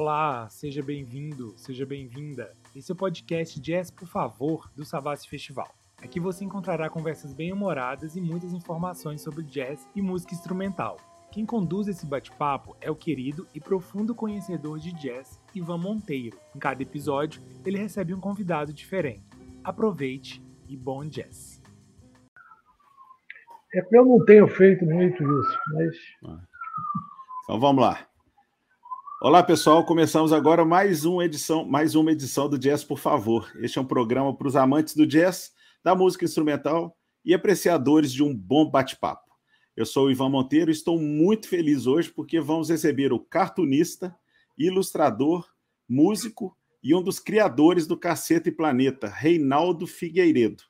Olá, seja bem-vindo, seja bem-vinda. Esse é o podcast Jazz Por Favor do Savassi Festival. Aqui você encontrará conversas bem-humoradas e muitas informações sobre jazz e música instrumental. Quem conduz esse bate-papo é o querido e profundo conhecedor de jazz Ivan Monteiro. Em cada episódio, ele recebe um convidado diferente. Aproveite e bom jazz. É que eu não tenho feito muito isso, mas. Então vamos lá. Olá, pessoal. Começamos agora mais uma edição, mais uma edição do Jazz, por favor. Este é um programa para os amantes do jazz, da música instrumental e apreciadores de um bom bate-papo. Eu sou o Ivan Monteiro e estou muito feliz hoje porque vamos receber o cartunista, ilustrador, músico e um dos criadores do Caceta e Planeta, Reinaldo Figueiredo.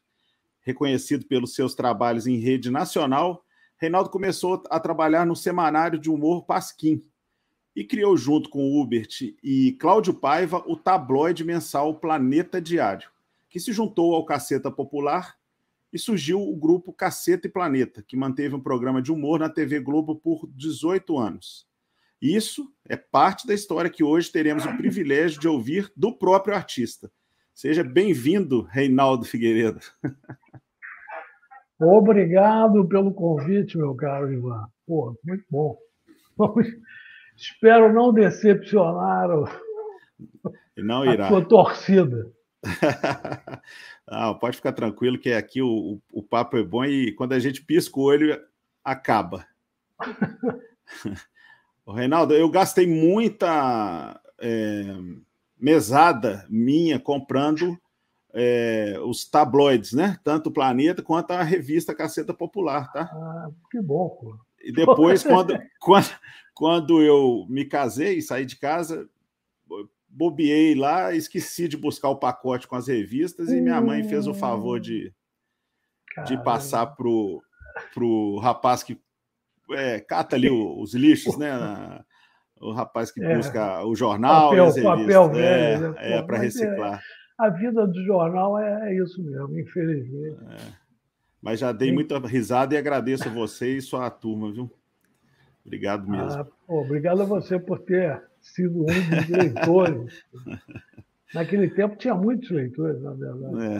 Reconhecido pelos seus trabalhos em rede nacional, Reinaldo começou a trabalhar no semanário de humor Pasquim, e criou junto com Hubert e Cláudio Paiva o tabloide mensal Planeta Diário, que se juntou ao Caceta Popular e surgiu o grupo Caceta e Planeta, que manteve um programa de humor na TV Globo por 18 anos. Isso é parte da história que hoje teremos o privilégio de ouvir do próprio artista. Seja bem-vindo, Reinaldo Figueiredo. Obrigado pelo convite, meu caro Ivan. Pô, muito bom. Vamos Espero não decepcionar o, não irá. a sua torcida. não, pode ficar tranquilo que aqui o, o, o, papo é bom e quando a gente pisca o olho, acaba. o Reinaldo, eu gastei muita é, mesada minha comprando é, os tabloides, né? Tanto o Planeta quanto a revista Caceta Popular, tá? Ah, que bom, pô. E depois, quando, quando, quando eu me casei, saí de casa, bobeei lá, esqueci de buscar o pacote com as revistas e minha mãe fez o favor de, de passar pro, pro rapaz que é, cata ali os lixos, né? O rapaz que é, busca o jornal papel, e as revistas. Papel velho, é, né? é para reciclar. É, a vida do jornal é, é isso mesmo, infelizmente. É. Mas já dei muita risada e agradeço a você e sua turma, viu? Obrigado mesmo. Ah, pô, obrigado a você por ter sido um dos leitores. Naquele tempo tinha muitos leitores, na verdade. É.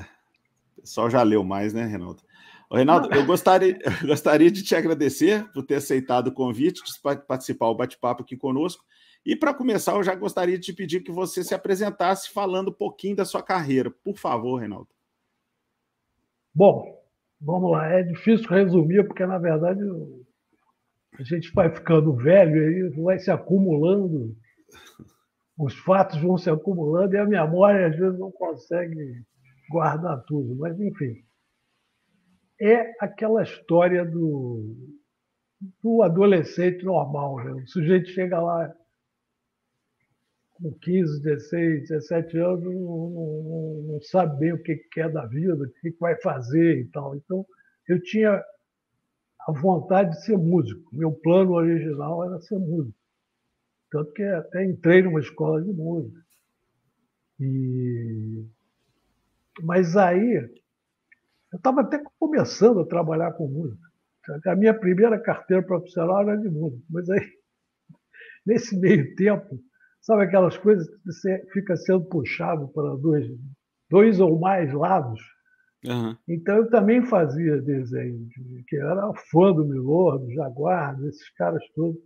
O pessoal já leu mais, né, Renato? Ô, Reinaldo, eu gostaria, eu gostaria de te agradecer por ter aceitado o convite de participar do bate-papo aqui conosco. E para começar, eu já gostaria de te pedir que você se apresentasse falando um pouquinho da sua carreira. Por favor, Reinaldo. Bom, vamos lá. É difícil resumir, porque, na verdade, a gente vai ficando velho e vai se acumulando, os fatos vão se acumulando e a memória às vezes não consegue guardar tudo. Mas, enfim, é aquela história do, do adolescente normal. Né? O sujeito chega lá com 15, 16, 17 anos, não, não, não sabe bem o que quer da vida, o que vai fazer e tal. Então, eu tinha a vontade de ser músico. Meu plano original era ser músico. Tanto que até entrei numa escola de música. E... Mas aí, eu estava até começando a trabalhar com música. A minha primeira carteira profissional era de música. Mas aí, nesse meio tempo, sabe aquelas coisas que você fica sendo puxado para dois, dois ou mais lados? Uhum. Então eu também fazia desenho, que era fã do Milor, do Jaguar, desses caras todos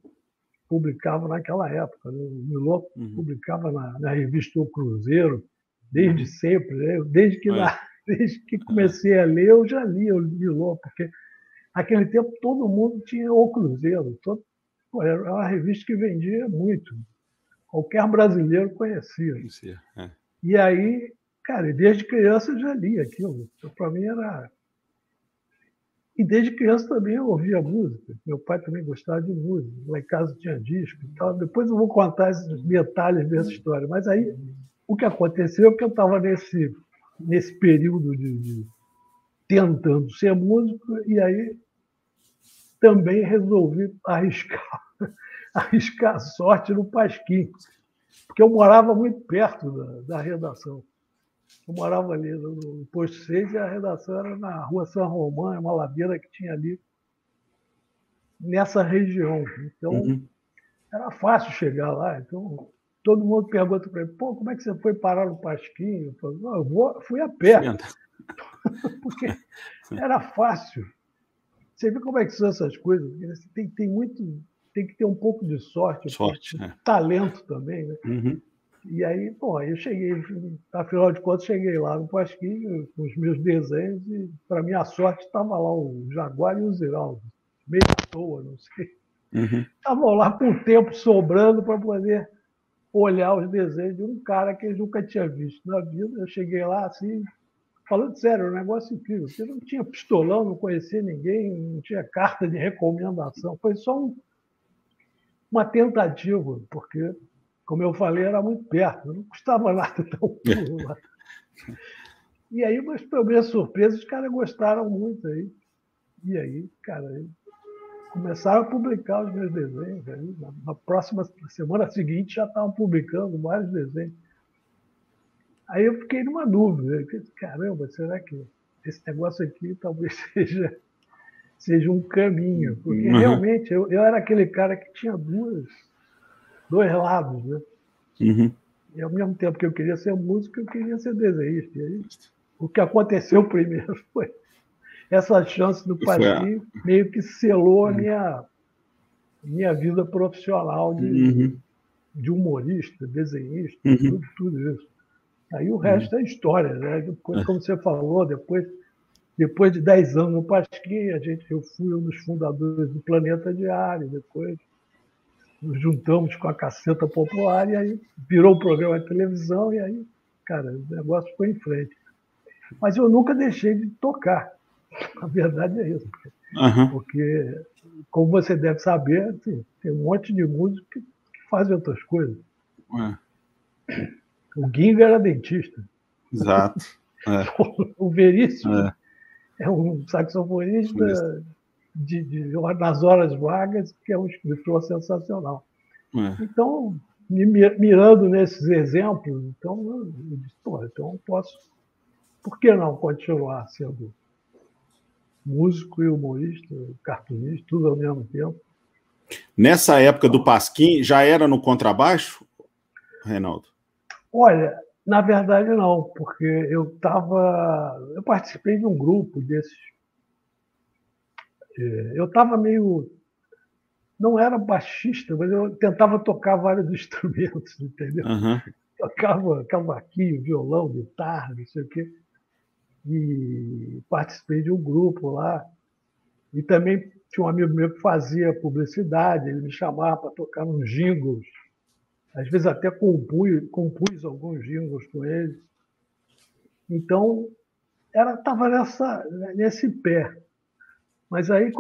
publicavam naquela época. Né? O Milor uhum. publicava na, na, revista O Cruzeiro desde sempre, né? desde que desde que comecei a ler eu já lia o Milor, porque naquele tempo todo mundo tinha O Cruzeiro, todo, era uma revista que vendia muito. Qualquer brasileiro conhecia. conhecia é. E aí Cara, desde criança eu já li aquilo. Então, para mim era. E desde criança também eu ouvia música. Meu pai também gostava de música. Lá em casa tinha disco e tal. Depois eu vou contar esses detalhes dessa história. Mas aí o que aconteceu é que eu estava nesse, nesse período de, de tentando ser músico e aí também resolvi arriscar, arriscar a sorte no Pasquim, porque eu morava muito perto da, da redação. Eu morava ali no posto 6 e a redação era na rua São Romão, uma ladeira que tinha ali nessa região. Então, uhum. era fácil chegar lá. Então, todo mundo pergunta para ele, pô, como é que você foi parar no Pasquinho? Eu, falo, eu vou, fui a pé. Porque era fácil. Você vê como é que são essas coisas? Tem, tem muito, tem que ter um pouco de sorte, sorte um é. talento também, né? Uhum. E aí, bom, aí eu cheguei, afinal de contas, cheguei lá no Pasquinho com os meus desenhos e, para minha sorte, estava lá o Jaguar e o Ziraldo, meio à toa, não sei. Estavam uhum. lá com o tempo sobrando para poder olhar os desenhos de um cara que eu nunca tinha visto na vida. Eu cheguei lá assim, falando sério, um negócio incrível. Você não tinha pistolão, não conhecia ninguém, não tinha carta de recomendação. Foi só um, uma tentativa, porque como eu falei, era muito perto, não custava nada dar um pulo lá. E aí, mas para minha surpresa, os caras gostaram muito aí. E aí, cara, começaram a publicar os meus desenhos. Aí, na, próxima semana seguinte já estavam publicando vários desenhos. Aí eu fiquei numa dúvida. Eu Caramba, será que esse negócio aqui talvez seja, seja um caminho? Porque uhum. realmente eu, eu era aquele cara que tinha duas dois lados, né? Uhum. E ao mesmo tempo que eu queria ser músico, eu queria ser desenhista. E aí, o que aconteceu primeiro foi essa chance do Pasquim meio que selou a uhum. minha, minha vida profissional de, uhum. de humorista, desenhista, uhum. tudo, tudo, isso. Aí o resto é história, né? Depois, é. como você falou, depois, depois de 10 anos no Pasquim, a gente, eu fui um dos fundadores do Planeta Diário, depois nos juntamos com a Caceta Popular e aí virou o programa de televisão e aí, cara, o negócio foi em frente. Mas eu nunca deixei de tocar. A verdade é isso. Porque, uhum. porque como você deve saber, assim, tem um monte de músicos que, que fazem outras coisas. Uhum. O Ginga era dentista. Exato. É. o Veríssimo é. é um saxofonista de, de, nas horas vagas, que é um escritor sensacional. É. Então, me, mirando nesses exemplos, então eu disse, pô, então eu posso, por que não continuar sendo músico e humorista, cartunista, tudo ao mesmo tempo? Nessa época do Pasquim, já era no contrabaixo, Reinaldo? Olha, na verdade não, porque eu estava, eu participei de um grupo desses eu estava meio. Não era baixista, mas eu tentava tocar vários instrumentos, entendeu? Uhum. Tocava cavaquinho, violão, guitarra, não sei o quê. E participei de um grupo lá. E também tinha um amigo meu que fazia publicidade, ele me chamava para tocar nos jingles. Às vezes até compus, compus alguns jingles com ele. Então, estava nesse pé. Mas aí,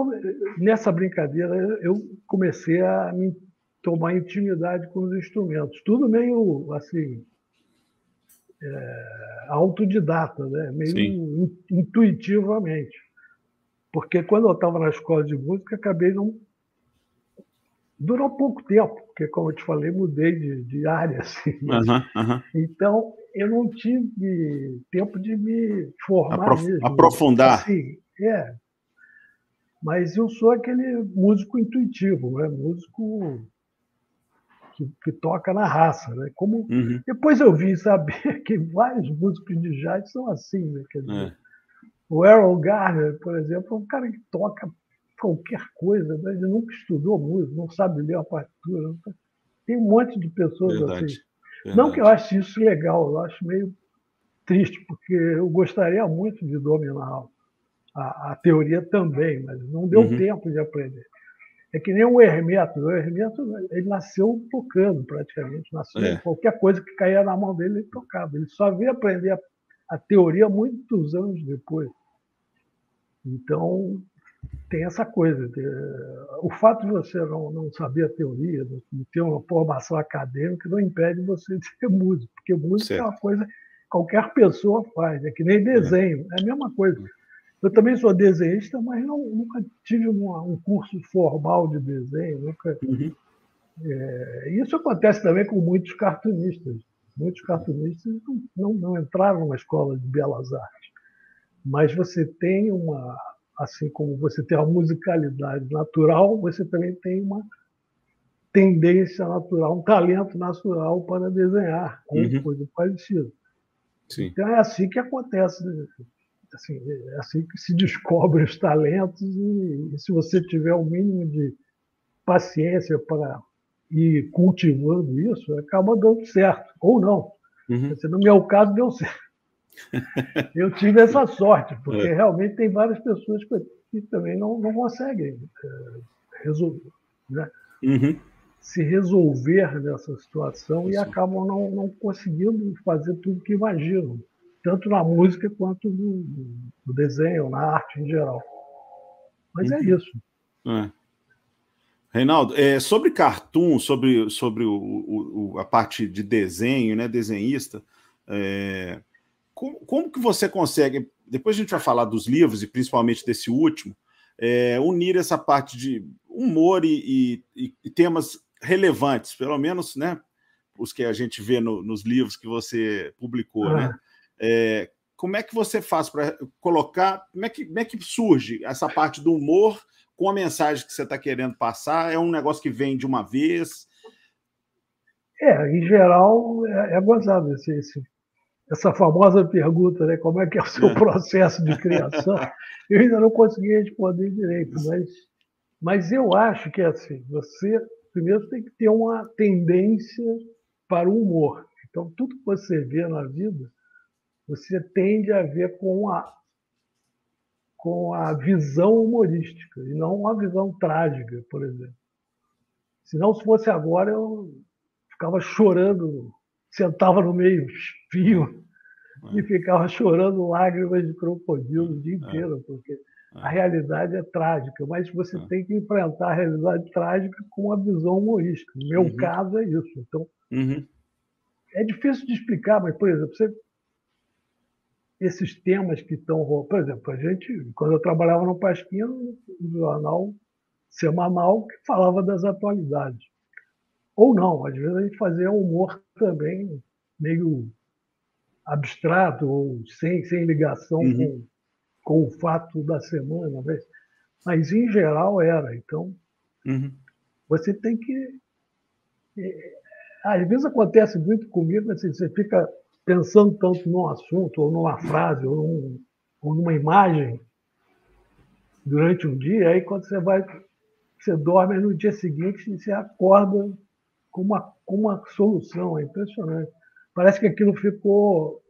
nessa brincadeira, eu comecei a me tomar intimidade com os instrumentos. Tudo meio assim, é, autodidata, né? meio in, intuitivamente. Porque quando eu estava na escola de música, acabei não. Durou pouco tempo, porque, como eu te falei, mudei de, de área. Assim, Então, eu não tive tempo de me formar. Aprof mesmo. Aprofundar. Assim, é, mas eu sou aquele músico intuitivo, né? músico que, que toca na raça. Né? Como uhum. Depois eu vi saber que vários músicos de jazz são assim. Né? Quer dizer, é. O Errol Garner, por exemplo, é um cara que toca qualquer coisa, né? ele nunca estudou música, não sabe ler a partitura. Tem um monte de pessoas Verdade. assim. Verdade. Não que eu ache isso legal, eu acho meio triste, porque eu gostaria muito de dominar a, a teoria também, mas não deu uhum. tempo de aprender. É que nem o Hermeto. O Hermeto ele nasceu tocando praticamente. Nasceu, é. Qualquer coisa que caía na mão dele, ele tocava. Ele só veio aprender a, a teoria muitos anos depois. Então, tem essa coisa. De, o fato de você não, não saber a teoria, de ter uma formação acadêmica, não impede você de ser músico, porque música certo. é uma coisa que qualquer pessoa faz, é que nem desenho, é, é a mesma coisa. Eu também sou desenhista, mas não, nunca tive uma, um curso formal de desenho. Nunca, uhum. é, isso acontece também com muitos cartunistas. Muitos cartunistas não, não, não entraram na escola de belas artes. Mas você tem uma, assim como você tem a musicalidade natural, você também tem uma, tendência natural, um talento natural para desenhar, ou uhum. coisa parecida. Sim. Então é assim que acontece? Assim, é assim que se descobre os talentos e, e se você tiver o mínimo de paciência para ir cultivando isso, acaba dando certo, ou não. Uhum. no meu caso, deu certo. Eu tive essa sorte, porque é. realmente tem várias pessoas que, também não, não conseguem é, resolver, né? uhum. se resolver nessa situação e acabam não, não conseguindo fazer tudo que imaginam, tanto na música quanto no, no desenho, na arte em geral. Mas é uhum. é isso. É. Reinaldo, é, sobre cartoon, sobre, sobre o, o, a parte de desenho, né, desenhista, é, como, como, que você consegue, depois a gente vai falar dos livros e principalmente desse último, é, unir essa parte de humor e, e, e, temas relevantes, pelo menos, né, os que a gente vê no, nos livros que você publicou, né? É, como é que você faz para colocar, como é, que, como é que surge essa parte do humor com a mensagem que você está querendo passar? É um negócio que vem de uma vez? É, em geral, é, é gozado esse, esse, essa famosa pergunta, né? Como é que é o seu é. processo de criação? eu ainda não consegui responder direito, mas, mas eu acho que é assim, você primeiro tem que ter uma tendência para o humor. Então, tudo que você vê na vida, você tende a ver com a com a visão humorística e não uma visão trágica, por exemplo. Se não se fosse agora, eu ficava chorando, sentava no meio fio é. e ficava chorando lágrimas de crocodilo o dia é. inteiro, porque a é. realidade é trágica, mas você é. tem que enfrentar a realidade trágica com uma visão humorística. No meu uhum. caso é isso. Então, uhum. é difícil de explicar, mas, por exemplo, você esses temas que estão. Por exemplo, a gente, quando eu trabalhava no Pasquinha, no jornal semanal que falava das atualidades. Ou não, às vezes a gente fazia humor também meio abstrato ou sem, sem ligação uhum. com, com o fato da semana, mas, mas em geral era. Então, uhum. você tem que. É, às vezes acontece muito comigo, assim, você fica pensando tanto num assunto, ou numa frase, ou, num, ou numa imagem durante um dia, aí quando você vai, você dorme no dia seguinte e você acorda com uma, com uma solução, é impressionante. Parece que aquilo ficou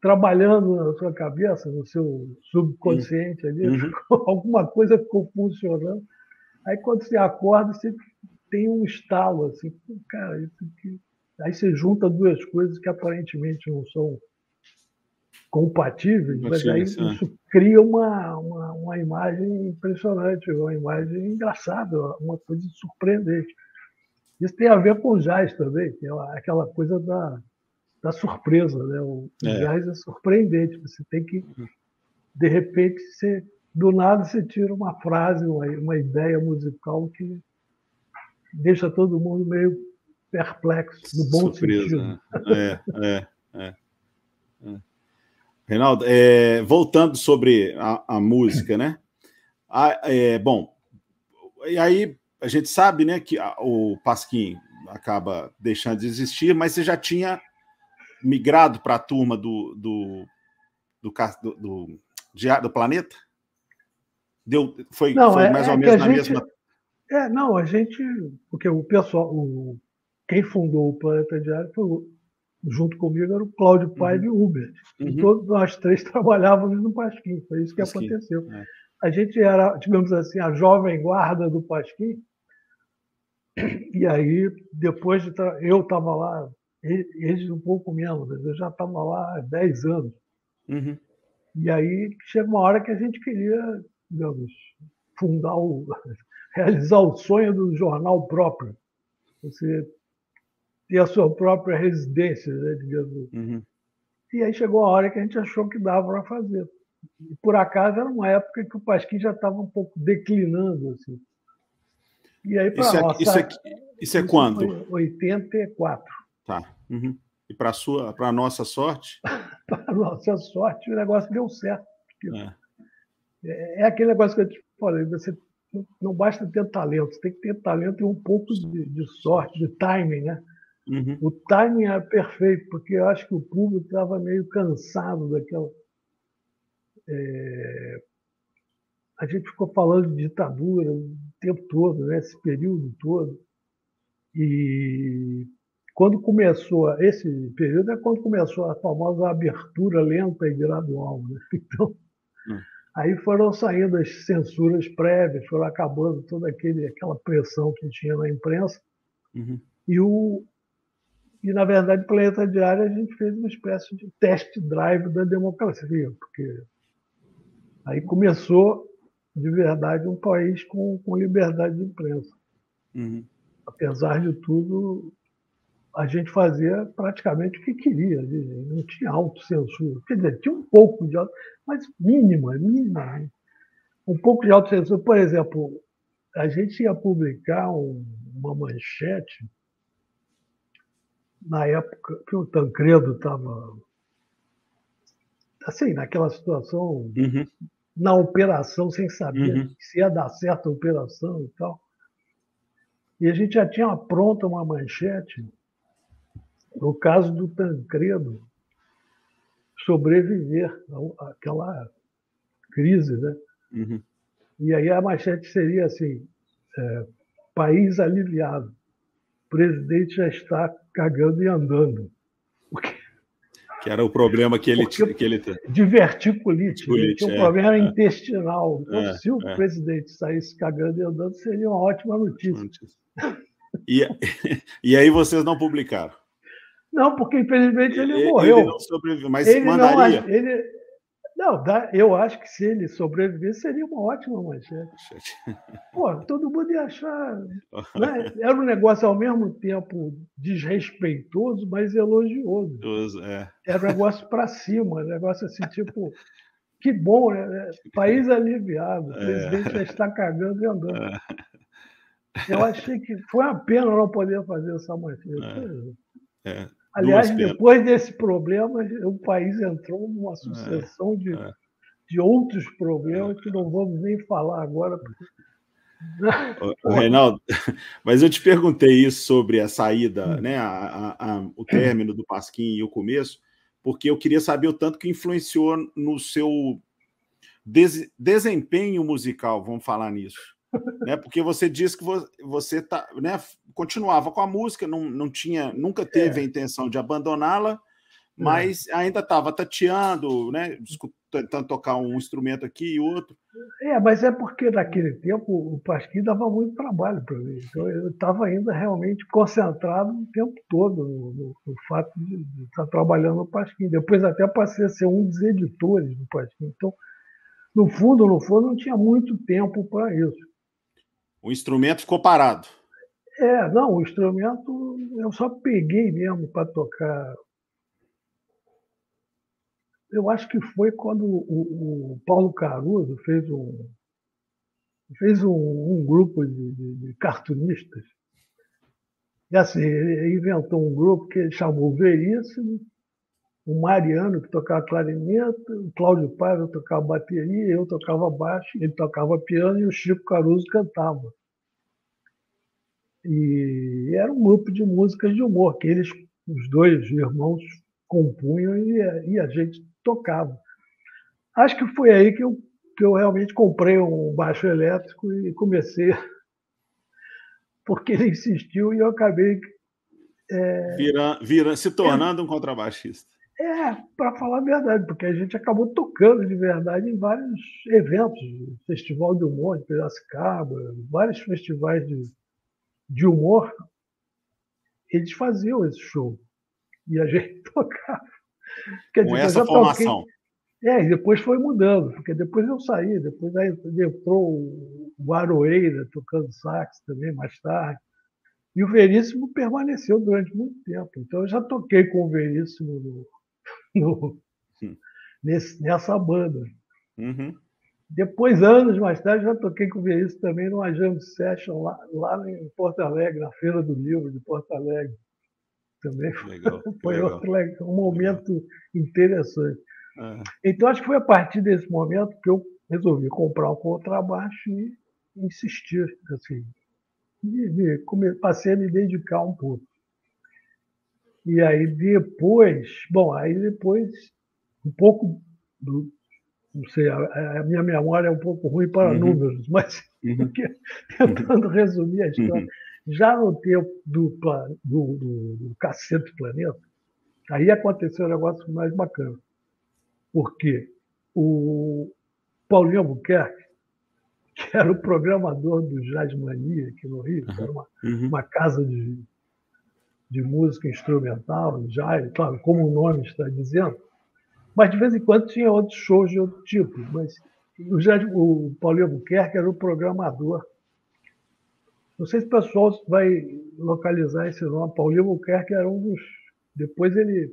trabalhando na sua cabeça, no seu subconsciente ali, uhum. alguma coisa ficou funcionando. Aí quando você acorda, você tem um estalo assim, cara, isso aqui Aí você junta duas coisas que aparentemente não são compatíveis, mas aí isso cria uma, uma, uma, imagem impressionante, uma imagem engraçada, uma coisa surpreendente. Isso tem a ver com o jazz também, que é aquela coisa da, da surpresa. Né? O, é. jazz é surpreendente, você tem que, de repente, você, do nada você tira uma frase, uma, uma ideia musical que deixa todo mundo meio perplexo, no bom Surpresa, sentido. Né? É, é, é, é. Reinaldo, é, voltando sobre a, a música, né? A, é, bom, e aí a gente sabe né, que a, o Pasquim acaba deixando de existir, mas você já tinha migrado para a turma do, do, do, do, do, do planeta? Deu, foi, não, foi é, mais é ou menos na gente, mesma. É, não, a gente. Porque o pessoal, o quem fundou o Planeta Diário foi, junto comigo era o Cláudio Paiva uhum. e o Uber. Uhum. E todos nós três trabalhávamos no Pasquim, foi isso que Pasquim. aconteceu. É. A gente era, digamos assim, a jovem guarda do Pasquim, e aí, depois de. Eu estava lá, eles um pouco menos, eu já estava lá há 10 anos. Uhum. E aí chega uma hora que a gente queria, digamos, fundar o. realizar o sonho do jornal próprio. Você ter a sua própria residência, né, digamos. Uhum. E aí chegou a hora que a gente achou que dava para fazer. E por acaso era uma época que o Pasquim já estava um pouco declinando. Assim. E aí para isso, é, isso, é, isso é quando? 84. Tá. Uhum. E para sua, para nossa sorte? para nossa sorte, o negócio deu certo. É. é. é aquele negócio que eu te falei, você não basta ter talento, tem que ter talento e um pouco de, de sorte, de timing, né? Uhum. O timing é perfeito, porque eu acho que o público estava meio cansado daquela. É... A gente ficou falando de ditadura o tempo todo, né? esse período todo. E quando começou, esse período é quando começou a famosa abertura lenta e gradual. Né? Então, uhum. aí foram saindo as censuras prévias, foram acabando toda aquele, aquela pressão que tinha na imprensa. Uhum. E o, e, na verdade, Planeta Diário a gente fez uma espécie de test drive da democracia, porque aí começou, de verdade, um país com, com liberdade de imprensa. Uhum. Apesar de tudo, a gente fazia praticamente o que queria, não tinha autocensura. Quer dizer, tinha um pouco de auto, mas mínima, mínima. Um pouco de autocensura. Por exemplo, a gente ia publicar um, uma manchete na época que o Tancredo estava assim, naquela situação, uhum. na operação, sem saber uhum. se ia dar certo a operação e tal. E a gente já tinha pronta uma manchete no caso do Tancredo sobreviver àquela crise, né? Uhum. E aí a manchete seria assim: é, país aliviado presidente já está cagando e andando. Que era o problema que ele, tinha. que ele verticulite. ele um é, problema é, intestinal. Então, é, se o é. presidente saísse cagando e andando, seria uma ótima notícia. E, e aí vocês não publicaram? Não, porque infelizmente ele, ele morreu. Ele não sobreviveu, mas ele mandaria. Não, ele, não, eu acho que se ele sobreviver, seria uma ótima manchete. Pô, todo mundo ia achar. Né? Era um negócio ao mesmo tempo desrespeitoso, mas elogioso. É. Era um negócio para cima, um negócio assim, tipo, que bom, né? País aliviado, o é. presidente é. já está cagando e andando. É. Eu achei que foi uma pena não poder fazer essa manchete. É. é. Aliás, depois desse problema, o país entrou numa sucessão é, de, é. de outros problemas que não vamos nem falar agora. O, Reinaldo, mas eu te perguntei isso sobre a saída, hum. né, a, a, a, o término do Pasquim e o começo, porque eu queria saber o tanto que influenciou no seu des, desempenho musical, vamos falar nisso né? Porque você disse que você tá, né, continuava com a música, não, não tinha, nunca teve é. a intenção de abandoná-la, mas é. ainda estava tateando, né, tentando tocar um instrumento aqui e outro. É, mas é porque naquele tempo o Pasquim dava muito trabalho para mim. Então eu estava ainda realmente concentrado o tempo todo no, no, no fato de, estar trabalhando no Pasquim. Depois até passei a ser um dos editores do Pasquim. Então, no fundo, no fundo, não tinha muito tempo para isso. O instrumento ficou parado. É, não, o instrumento eu só peguei mesmo para tocar. Eu acho que foi quando o, o Paulo Caruso fez um, fez um, um grupo de, de, de, cartunistas. E assim, ele inventou um grupo que ele chamou Veríssimo, o Mariano, que tocava clarineta, o Cláudio Paiva tocava bateria, eu tocava baixo, ele tocava piano e o Chico Caruso cantava. E era um grupo de músicas de humor, que eles, os dois irmãos, compunham e, e a gente tocava. Acho que foi aí que eu, que eu realmente comprei um baixo elétrico e comecei, porque ele insistiu e eu acabei é, vira, vira, se tornando é, um contrabaixista. É, para falar a verdade, porque a gente acabou tocando de verdade em vários eventos, Festival de Humor de Piracicaba, vários festivais de, de humor, eles faziam esse show. E a gente tocava. Quer Com dizer, essa formação. Toquei, é, e depois foi mudando, porque depois eu saí, depois aí entrou o Aroeira tocando sax também mais tarde. E o Veríssimo permaneceu durante muito tempo. Então eu já toquei com o Veríssimo no, no, hum. nesse, nessa banda. Uhum. Depois, anos mais tarde, já toquei com o Veríssimo também numa jam session lá, lá em Porto Alegre, na Feira do Livro de Porto Alegre. Também foi, legal, foi legal. Outro, um momento legal. interessante. Uhum. Então, acho que foi a partir desse momento que eu resolvi comprar um contrabaixo e insistir, assim, me, me, passei a me dedicar um pouco. E aí depois, bom, aí depois, um pouco do, não sei, a, a, minha memória é um pouco ruim para uhum. números, mas uhum. tentando resumir a história, uhum. já no tempo do, do, do, do Cacete Planeta, aí aconteceu um negócio mais bacana. Porque o Paulinho Albuquerque, que era o programador do Jazz Mania aqui no Rio, que era uma, uhum. uma casa de, de música instrumental, jazz, claro, como o nome está dizendo, mas de vez em quando tinha outros shows de outro tipo. Mas o, o Paulinho Albuquerque era o programador. Não sei se o pessoal vai localizar esse nome. Paulinho Albuquerque era um dos. Depois ele.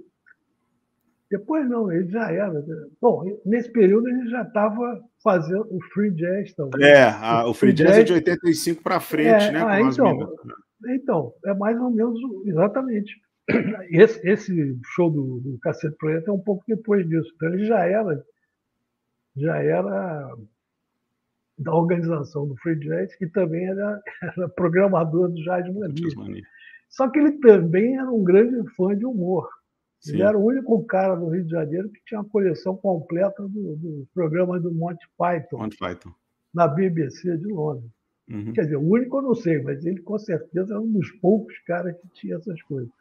Depois não, ele já era. Bom, nesse período ele já estava fazendo o free jazz também. É, a, o, free, free jazz, jazz, é de 85 para frente, é, né? Ah, então, então, é mais ou menos exatamente. Esse, esse show do, do Cacete Planeta é um pouco depois disso. Então ele já era, já era da organização do Free Jazz e também era, era programador do Jazz Mania. Só que ele também era um grande fã de humor. Sim. Ele era o único cara no Rio de Janeiro que tinha a coleção completa dos do programas do Monty Python, Monty Python. na BBC de Londres. Uhum. Quer dizer, o único eu não sei, mas ele com certeza era um dos poucos caras que tinha essas coisas.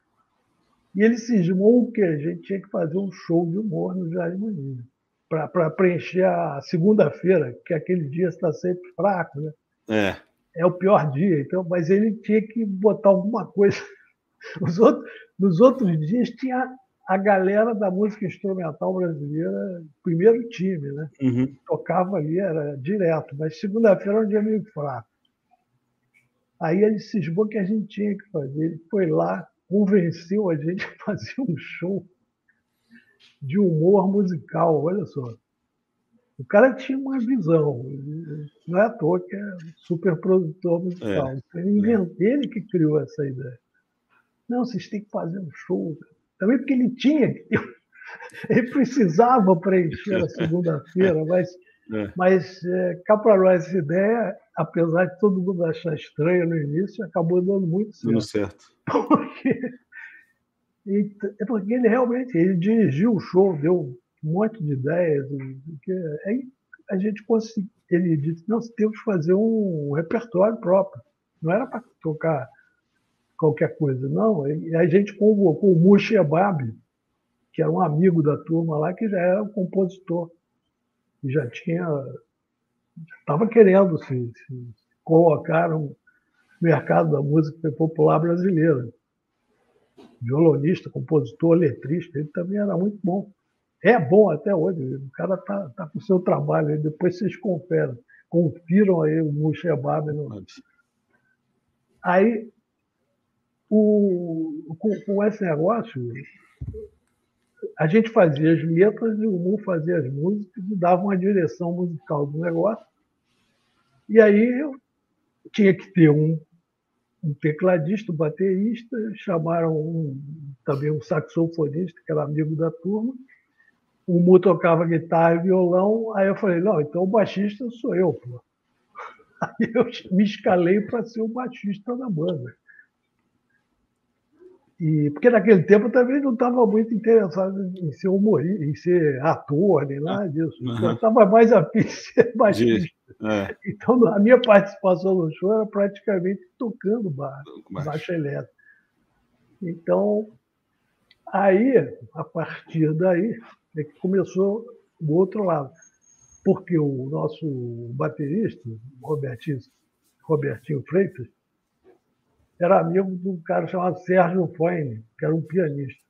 E ele cismou que a gente tinha que fazer um show de humor no Jardim Mania, para preencher a segunda-feira, que aquele dia está sempre fraco, né? É. É o pior dia, então, mas ele tinha que botar alguma coisa. Os outros, nos outros dias tinha a galera da música instrumental brasileira, primeiro time, né? Uhum. Tocava ali, era direto, mas segunda-feira era um dia meio fraco. Aí ele cismou que a gente tinha que fazer. Ele foi lá, convenceu a gente a fazer um show de humor musical, olha só. O cara tinha uma visão, não é à toa que é super produtor musical. É. Ele, inventou, ele que criou essa ideia. Não, vocês têm que fazer um show. Também porque ele tinha, ele precisava preencher a segunda-feira, mas, é. mas é, cá para nós essa ideia, apesar de todo mundo achar estranha no início, acabou dando muito certo. Dando certo. Porque, é porque ele realmente ele dirigiu o show, deu um monte de ideias. Porque aí a gente conseguiu. Ele disse: nós temos que fazer um repertório próprio. Não era para tocar qualquer coisa, não. E a gente convocou o Mushi Ebab, que era um amigo da turma lá, que já era um compositor. E já tinha. Estava querendo se, se colocar no mercado da música popular brasileira violonista, compositor, letrista, ele também era muito bom. É bom até hoje, o cara está tá com o seu trabalho, aí, depois vocês conferem, confiram aí o Mushebab. No... Aí, o, com, com, esse negócio, a gente fazia as letras e o Mu fazia as músicas e dava uma direção musical do negócio. E aí eu tinha que ter um um tecladista, um baterista, chamaram um, também um saxofonista, que era amigo da turma. O Mu tocava guitarra e violão, aí eu falei, não, então o baixista sou eu, pô. Aí eu me escalei para ser o baixista da banda. E, porque naquele tempo eu também não estava muito interessado em ser humorista, em ser ator, nem nada disso. Uhum. Eu estava mais afim de ser baixista. É. Então a minha participação no show era praticamente tocando baixo, baixo elétrico. Então, aí, a partir daí, é que começou o outro lado. Porque o nosso baterista, Robertinho, Robertinho Freitas, era amigo de um cara chamado Sérgio Foine, que era um pianista.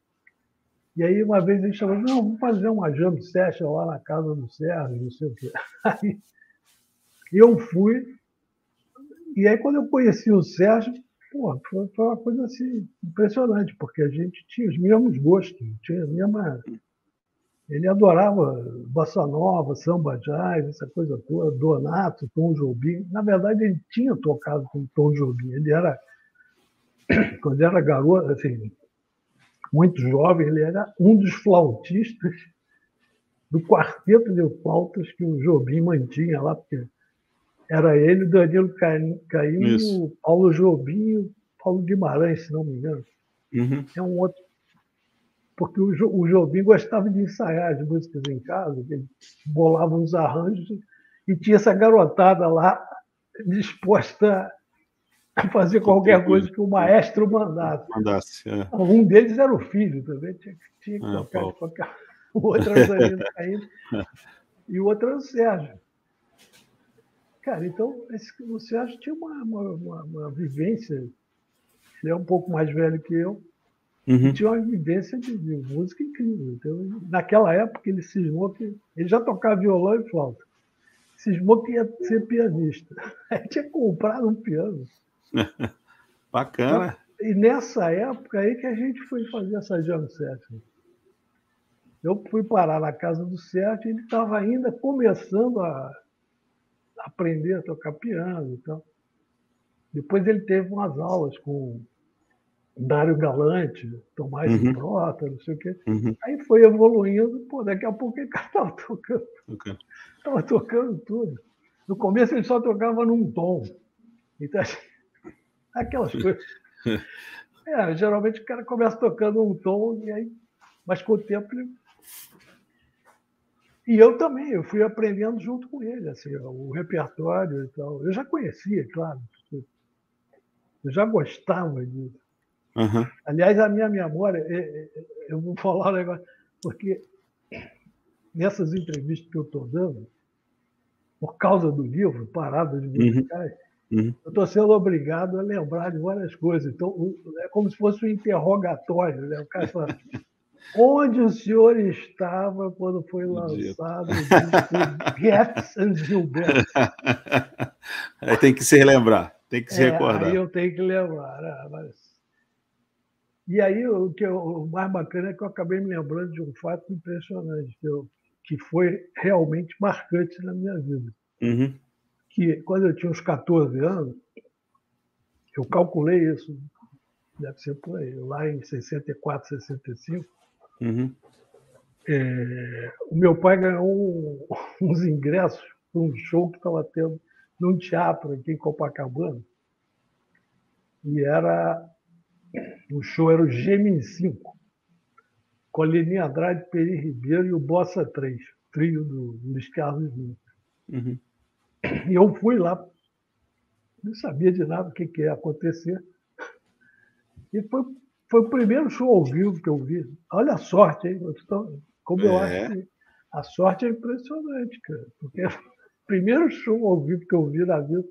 E aí, uma vez, ele chamou, não, vamos fazer uma jam session lá na casa do Sérgio, não sei o quê. Aí, eu fui, e aí, quando eu conheci o Sérgio, pô, foi, foi uma coisa assim, impressionante, porque a gente tinha os mesmos gostos, tinha a mesma... Ele adorava bossa nova, samba jazz, essa coisa toda, Donato, Tom Jobim. Na verdade, ele tinha tocado com Tom Jobim. Ele era quando era garoto, assim, muito jovem, ele era um dos flautistas do quarteto de flautas que o Jobim mantinha lá, porque Era ele, o Danilo Caim o Paulo Jobim e o Paulo Guimarães, se não me engano. Uhum. É um outro. Porque o, jo, o Jobim gostava de ensaiar as músicas em casa, ele bolava uns arranjos e tinha essa garotada lá disposta fazer qualquer coisa que o maestro mandasse. mandasse é. Um deles era o filho também, tinha, tinha que é, tocar de. O outro era o Danilo e o outro era o Sérgio. Cara, então esse, o Sérgio tinha uma, uma, uma, uma vivência, ele é um pouco mais velho que eu, uhum. tinha uma vivência de, de, música incrível. Então, naquela época ele cismou que. Ele já tocava violão e flauta. Cismou que ia ser pianista. Aí tinha comprado um piano. Bacana. E nessa época aí que a gente foi fazer essa jam session. Eu fui parar na casa do Sérgio e ele estava ainda começando a aprender a tocar piano e tal. Depois ele teve umas aulas com Dário Galante, Tomás uhum. Prota, não sei o quê. Uhum. Aí foi evoluindo, pô, daqui a pouco ele estava tocando. Estava okay. tocando tudo. No começo ele só tocava num tom. Então, aquelas coisas. É, geralmente o cara começa tocando um tom, e aí, mas com o tempo ele e eu também, eu fui aprendendo junto com ele, assim, o repertório e tal. Eu já conhecia, claro. Eu já gostava disso. Uhum. Aliás, a minha memória, é, é, eu vou falar um negócio, porque nessas entrevistas que eu estou dando, por causa do livro, Paradas uhum. Musicais, uhum. Eu estou sendo obrigado a lembrar de várias coisas. Então, é como se fosse um interrogatório. Né? O cara fala, Onde o senhor estava quando foi lançado o Gets and Gilberto? Aí tem que se relembrar, tem que se é, recordar. Aí eu tenho que lembrar. Né? Mas... E aí o, que eu, o mais bacana é que eu acabei me lembrando de um fato impressionante, que, eu, que foi realmente marcante na minha vida. Uhum. Que quando eu tinha uns 14 anos, eu calculei isso, deve ser por aí, lá em 64, 65, Uhum. É, o meu pai ganhou uns ingressos para um show que estava tendo num teatro aqui em Copacabana. E era. O show era o Gemini 5, com a Leninha Andrade, Peri Ribeiro e o Bossa 3, trio do Luiz Carlos Lima. Uhum. E eu fui lá, não sabia de nada o que, que ia acontecer. E foi foi o primeiro show ao vivo que eu vi. Olha a sorte, hein? Como eu é. acho que a sorte é impressionante, cara. Porque é o primeiro show ao vivo que eu vi na vida.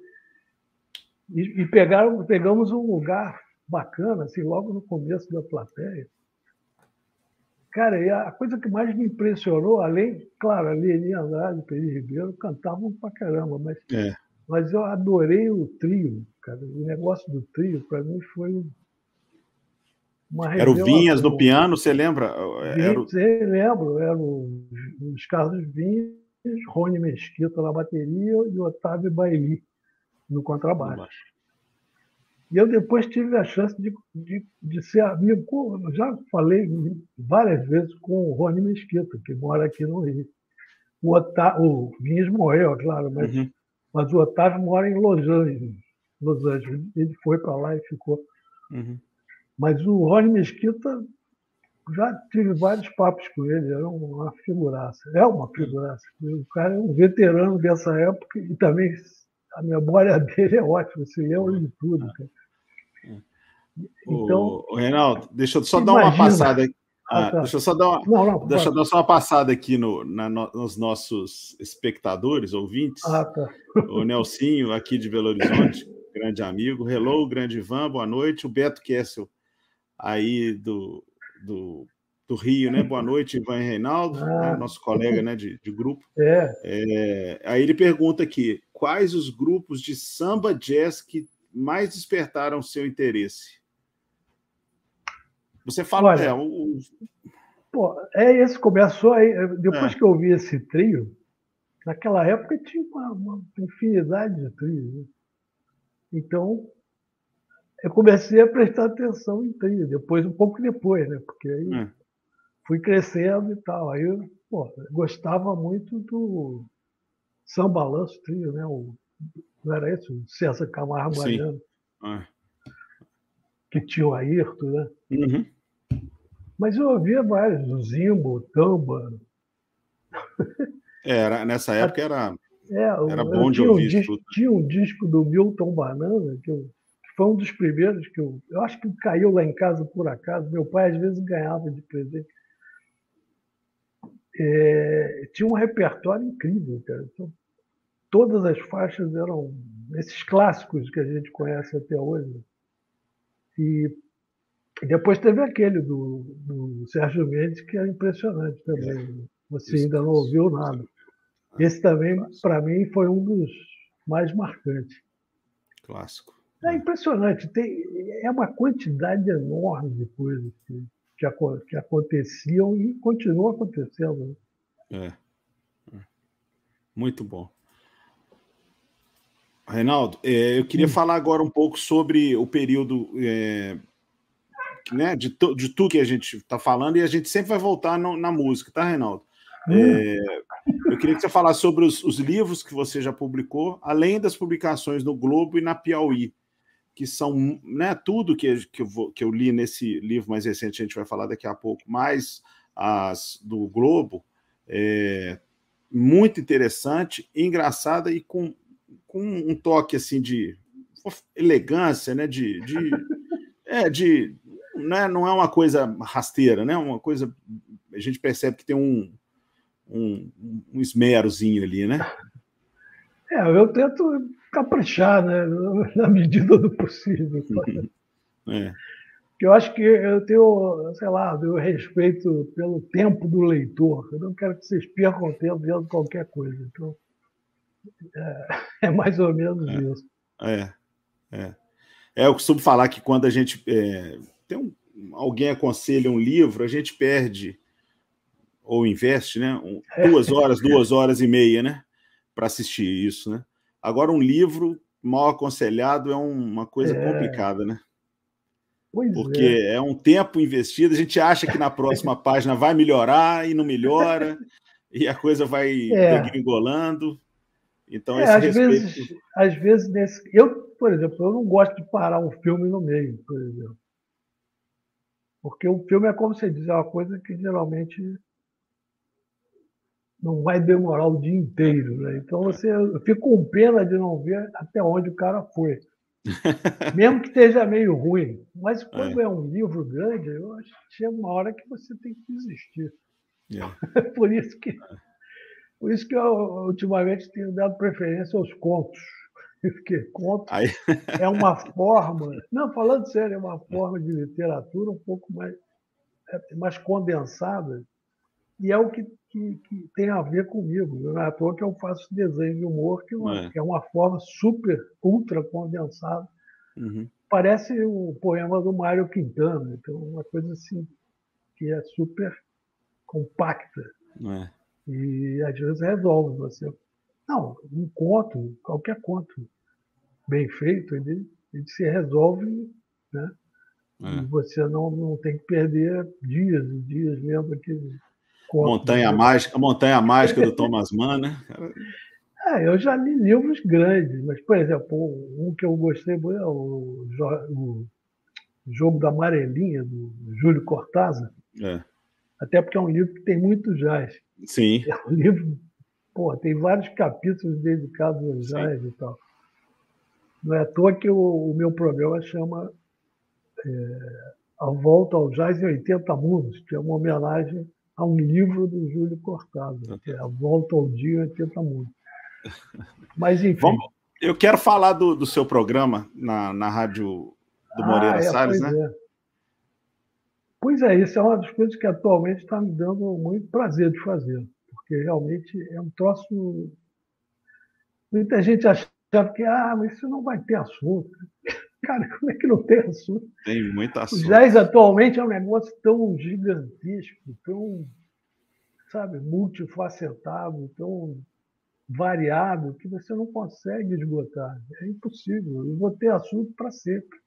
E, e pegaram, pegamos um lugar bacana, assim, logo no começo da plateia. Cara, e a coisa que mais me impressionou, além, claro, a Leni Andrade Peri Ribeiro cantavam pra caramba, mas, é. mas eu adorei o trio, cara. O negócio do trio, para mim, foi era o Vinhas no piano, você lembra? Era o... lembro, era o Luiz Carlos Vinhas, Rony Mesquita na bateria e o Otávio Baili no contrabaixo. E eu depois tive a chance de, de, de ser amigo, já falei várias vezes com o Rony Mesquita, que mora aqui no Rio. O, Otávio, o Vinhas morreu, claro, mas, uhum. mas o Otávio mora em Los Angeles. Los Angeles. Ele foi para lá e ficou. Uhum. Mas o Rony Mesquita, já tive vários papos com ele, era uma figuraça. É uma figuraça. O cara é um veterano dessa época e também a memória dele é ótima, você lembra de tudo. Cara. Então, o, Reinaldo, deixa eu só imagina. dar uma passada aqui. Ah, ah, tá. Deixa eu só dar uma, não, não, deixa eu dar só uma passada aqui no, na, no, nos nossos espectadores, ouvintes. Ah, tá. O Nelsinho, aqui de Belo Horizonte, grande amigo. Hello, grande Ivan, boa noite. O Beto Kessel aí do, do, do Rio, né? Boa noite, Ivan Reinaldo, ah. né? nosso colega né, de, de grupo. É. é. Aí ele pergunta aqui: quais os grupos de samba jazz que mais despertaram seu interesse? Você fala, Olha, é, o... Pô, é esse, começou aí, depois é. que eu vi esse trio, naquela época tinha uma, uma infinidade de trios. Né? Então, eu comecei a prestar atenção em trilha, depois, um pouco depois, né? Porque aí é. fui crescendo e tal. Aí eu pô, gostava muito do São Balanço Trio, né? O não era isso? César Camargo Mariano. Ah. Que tinha o Ayrton, né? Uhum. Mas eu ouvia vários, o Zimbo, o Tamba. É, era, nessa época era, é, era bom de ouvir. Um disco, tinha um disco do Milton Banana, que, eu, que, foi um dos primeiros que eu. Eu acho que caiu lá em casa por acaso. Meu pai às vezes ganhava de presente. É, tinha um repertório incrível, cara. Então, todas as faixas eram esses clássicos que a gente conhece até hoje. E depois teve aquele do, do Sérgio Mendes, que é impressionante também. Você ainda não ouviu nada. Esse também, para mim, foi um dos mais marcantes. Clássico. É impressionante. Tem, é uma quantidade enorme de coisas que, que, que aconteciam e continuam acontecendo. Né? É. é. Muito bom. Reinaldo, é, eu queria hum. falar agora um pouco sobre o período é, né, de, de tudo que a gente está falando, e a gente sempre vai voltar no, na música, tá, Reinaldo? Hum. É, eu queria que você falasse sobre os, os, livros que você já publicou, além das publicações no Globo e na Piauí, que são né, tudo que, que, eu vou, que eu li nesse livro mais recente, a gente vai falar daqui a pouco, mais as do Globo, é, muito interessante, engraçada e com, com um toque assim de elegância, né, de, de, é, de né, não é uma coisa rasteira, né? Uma coisa. A gente percebe que tem um, um, um esmerozinho ali, né? É, eu tento caprichar, né? Na medida do possível. é. Eu acho que eu tenho, sei lá, eu respeito pelo tempo do leitor. Eu não quero que vocês percam tempo vendo qualquer coisa. Então, é, é mais ou menos é. isso. É, é. É, eu costumo falar que quando a gente é, tem um, alguém aconselha um livro, a gente perde ou investe, né? Um, duas horas, duas horas e meia, né? Para assistir isso, né? Agora, um livro mal aconselhado é uma coisa é. complicada, né? Pois Porque é. é. um tempo investido, a gente acha que na próxima página vai melhorar e não melhora, e a coisa vai é. degringolando. Então, é, às, respeito... vezes, às vezes, nesse... eu, por exemplo, eu não gosto de parar um filme no meio, por exemplo. Porque o filme é como você diz, é uma coisa que geralmente não vai demorar o dia inteiro. Né? Então você, eu fico com pena de não ver até onde o cara foi. Mesmo que esteja meio ruim. Mas quando é, é um livro grande, eu acho que chega uma hora que você tem que desistir. É. por isso que por isso que eu ultimamente tenho dado preferência aos contos. Porque conto Aí... é uma forma, não, falando sério, é uma forma de literatura um pouco mais, é, mais condensada e é o que, que, que, tem a ver comigo. Não é à toa que eu faço desenho de humor, que, é uma, é. que é uma forma super, ultra condensada. Uhum. Parece o um poema do Mário Quintana, então uma coisa assim que é super compacta. É. E às vezes resolve você não, um conto, qualquer conto bem feito, ele, ele se resolve, né? É. E você não, não tem que perder dias e dias lendo aquele. Montanha né? Mágica, Montanha Mágica do Thomas Mann, né? É, eu já li livros grandes, mas, por exemplo, um que eu gostei é o, o Jogo da Amarelinha, do Júlio Cortázar. É. Até porque é um livro que tem muito jazz. Sim. É um livro Pô, tem vários capítulos dedicados ao jazz Sim. e tal. Não é à toa que o, o meu programa chama é, A Volta ao Jazz em 80 Mundos, que é uma homenagem a um livro do Júlio Cortázar, que é A Volta ao Dia em 80 Mundos. Mas, enfim. Vamos, eu quero falar do, do seu programa na, na rádio do Moreira ah, é, Salles, né? É. Pois é, isso é uma das coisas que atualmente está me dando muito prazer de fazer porque realmente é um troço. Muita gente achava que ah, mas isso não vai ter assunto. Cara, como é que não tem assunto? Tem muito assunto. O jazz atualmente é um negócio tão gigantesco, tão, sabe, multifacetado, tão variado, que você não consegue esgotar. É impossível. Eu vou ter assunto para sempre.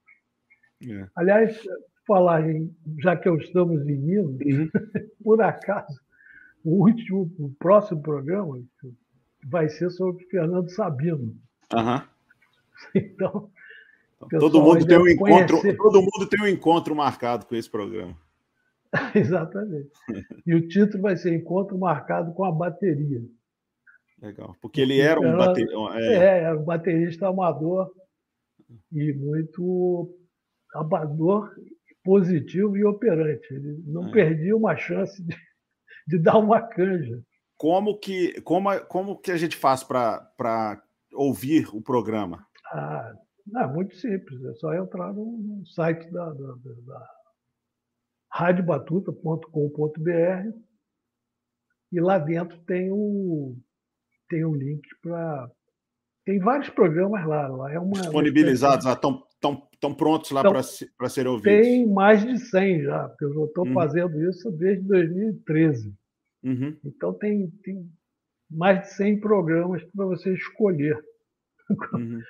É. Aliás, falar em, já que estamos em Minas, uhum. por acaso, o último, o próximo programa vai ser sobre Fernando Sabino. Uhum. Então, todo mundo tem um encontro, todo mundo tem um encontro marcado com esse programa. Exatamente. E o título vai ser Encontro Marcado com a Bateria. Legal. Porque ele era um baterista. É... é, era um baterista amador e muito amador, positivo e operante. Ele não é. perdia uma chance de, de dar uma canja. Como que, como, como que a gente faz para ouvir o programa? Ah, não, é muito simples. É só entrar no, no site da, da, da, da radiobatuta.com.br e lá dentro tem o, tem um link para. Tem vários programas lá. lá é uma, Disponibilizados, estão estão tão prontos lá então, para serem ouvidos? Tem mais de 100 já, porque eu estou uhum. fazendo isso desde 2013. Uhum. Então tem, tem mais de 100 programas para você escolher. Uhum.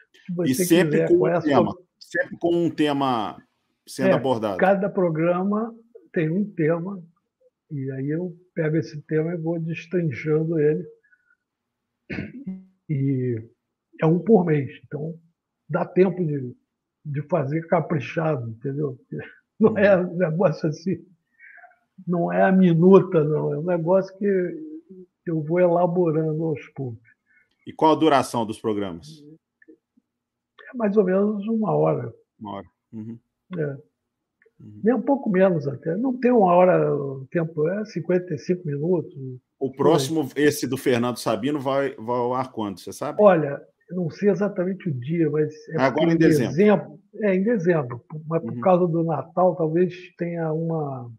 e sempre com, um tema, sempre com um tema sendo é, abordado. Cada programa tem um tema, e aí eu pego esse tema e vou destrinchando ele. E é um por mês, então dá tempo de, de fazer caprichado, entendeu? Não é um negócio assim, não é a minuta, não, é um negócio que eu vou elaborando aos poucos. E qual a duração dos programas? É mais ou menos uma hora. Uma hora. Uhum. É. Uhum. Nem um pouco menos até. Não tem uma hora, o tempo é 55 minutos. O próximo, esse do Fernando Sabino, vai, vai ao ar quando, você sabe? Olha, não sei exatamente o dia, mas é agora em dezembro. dezembro. É, em dezembro. Mas por uhum. causa do Natal, talvez tenha uma,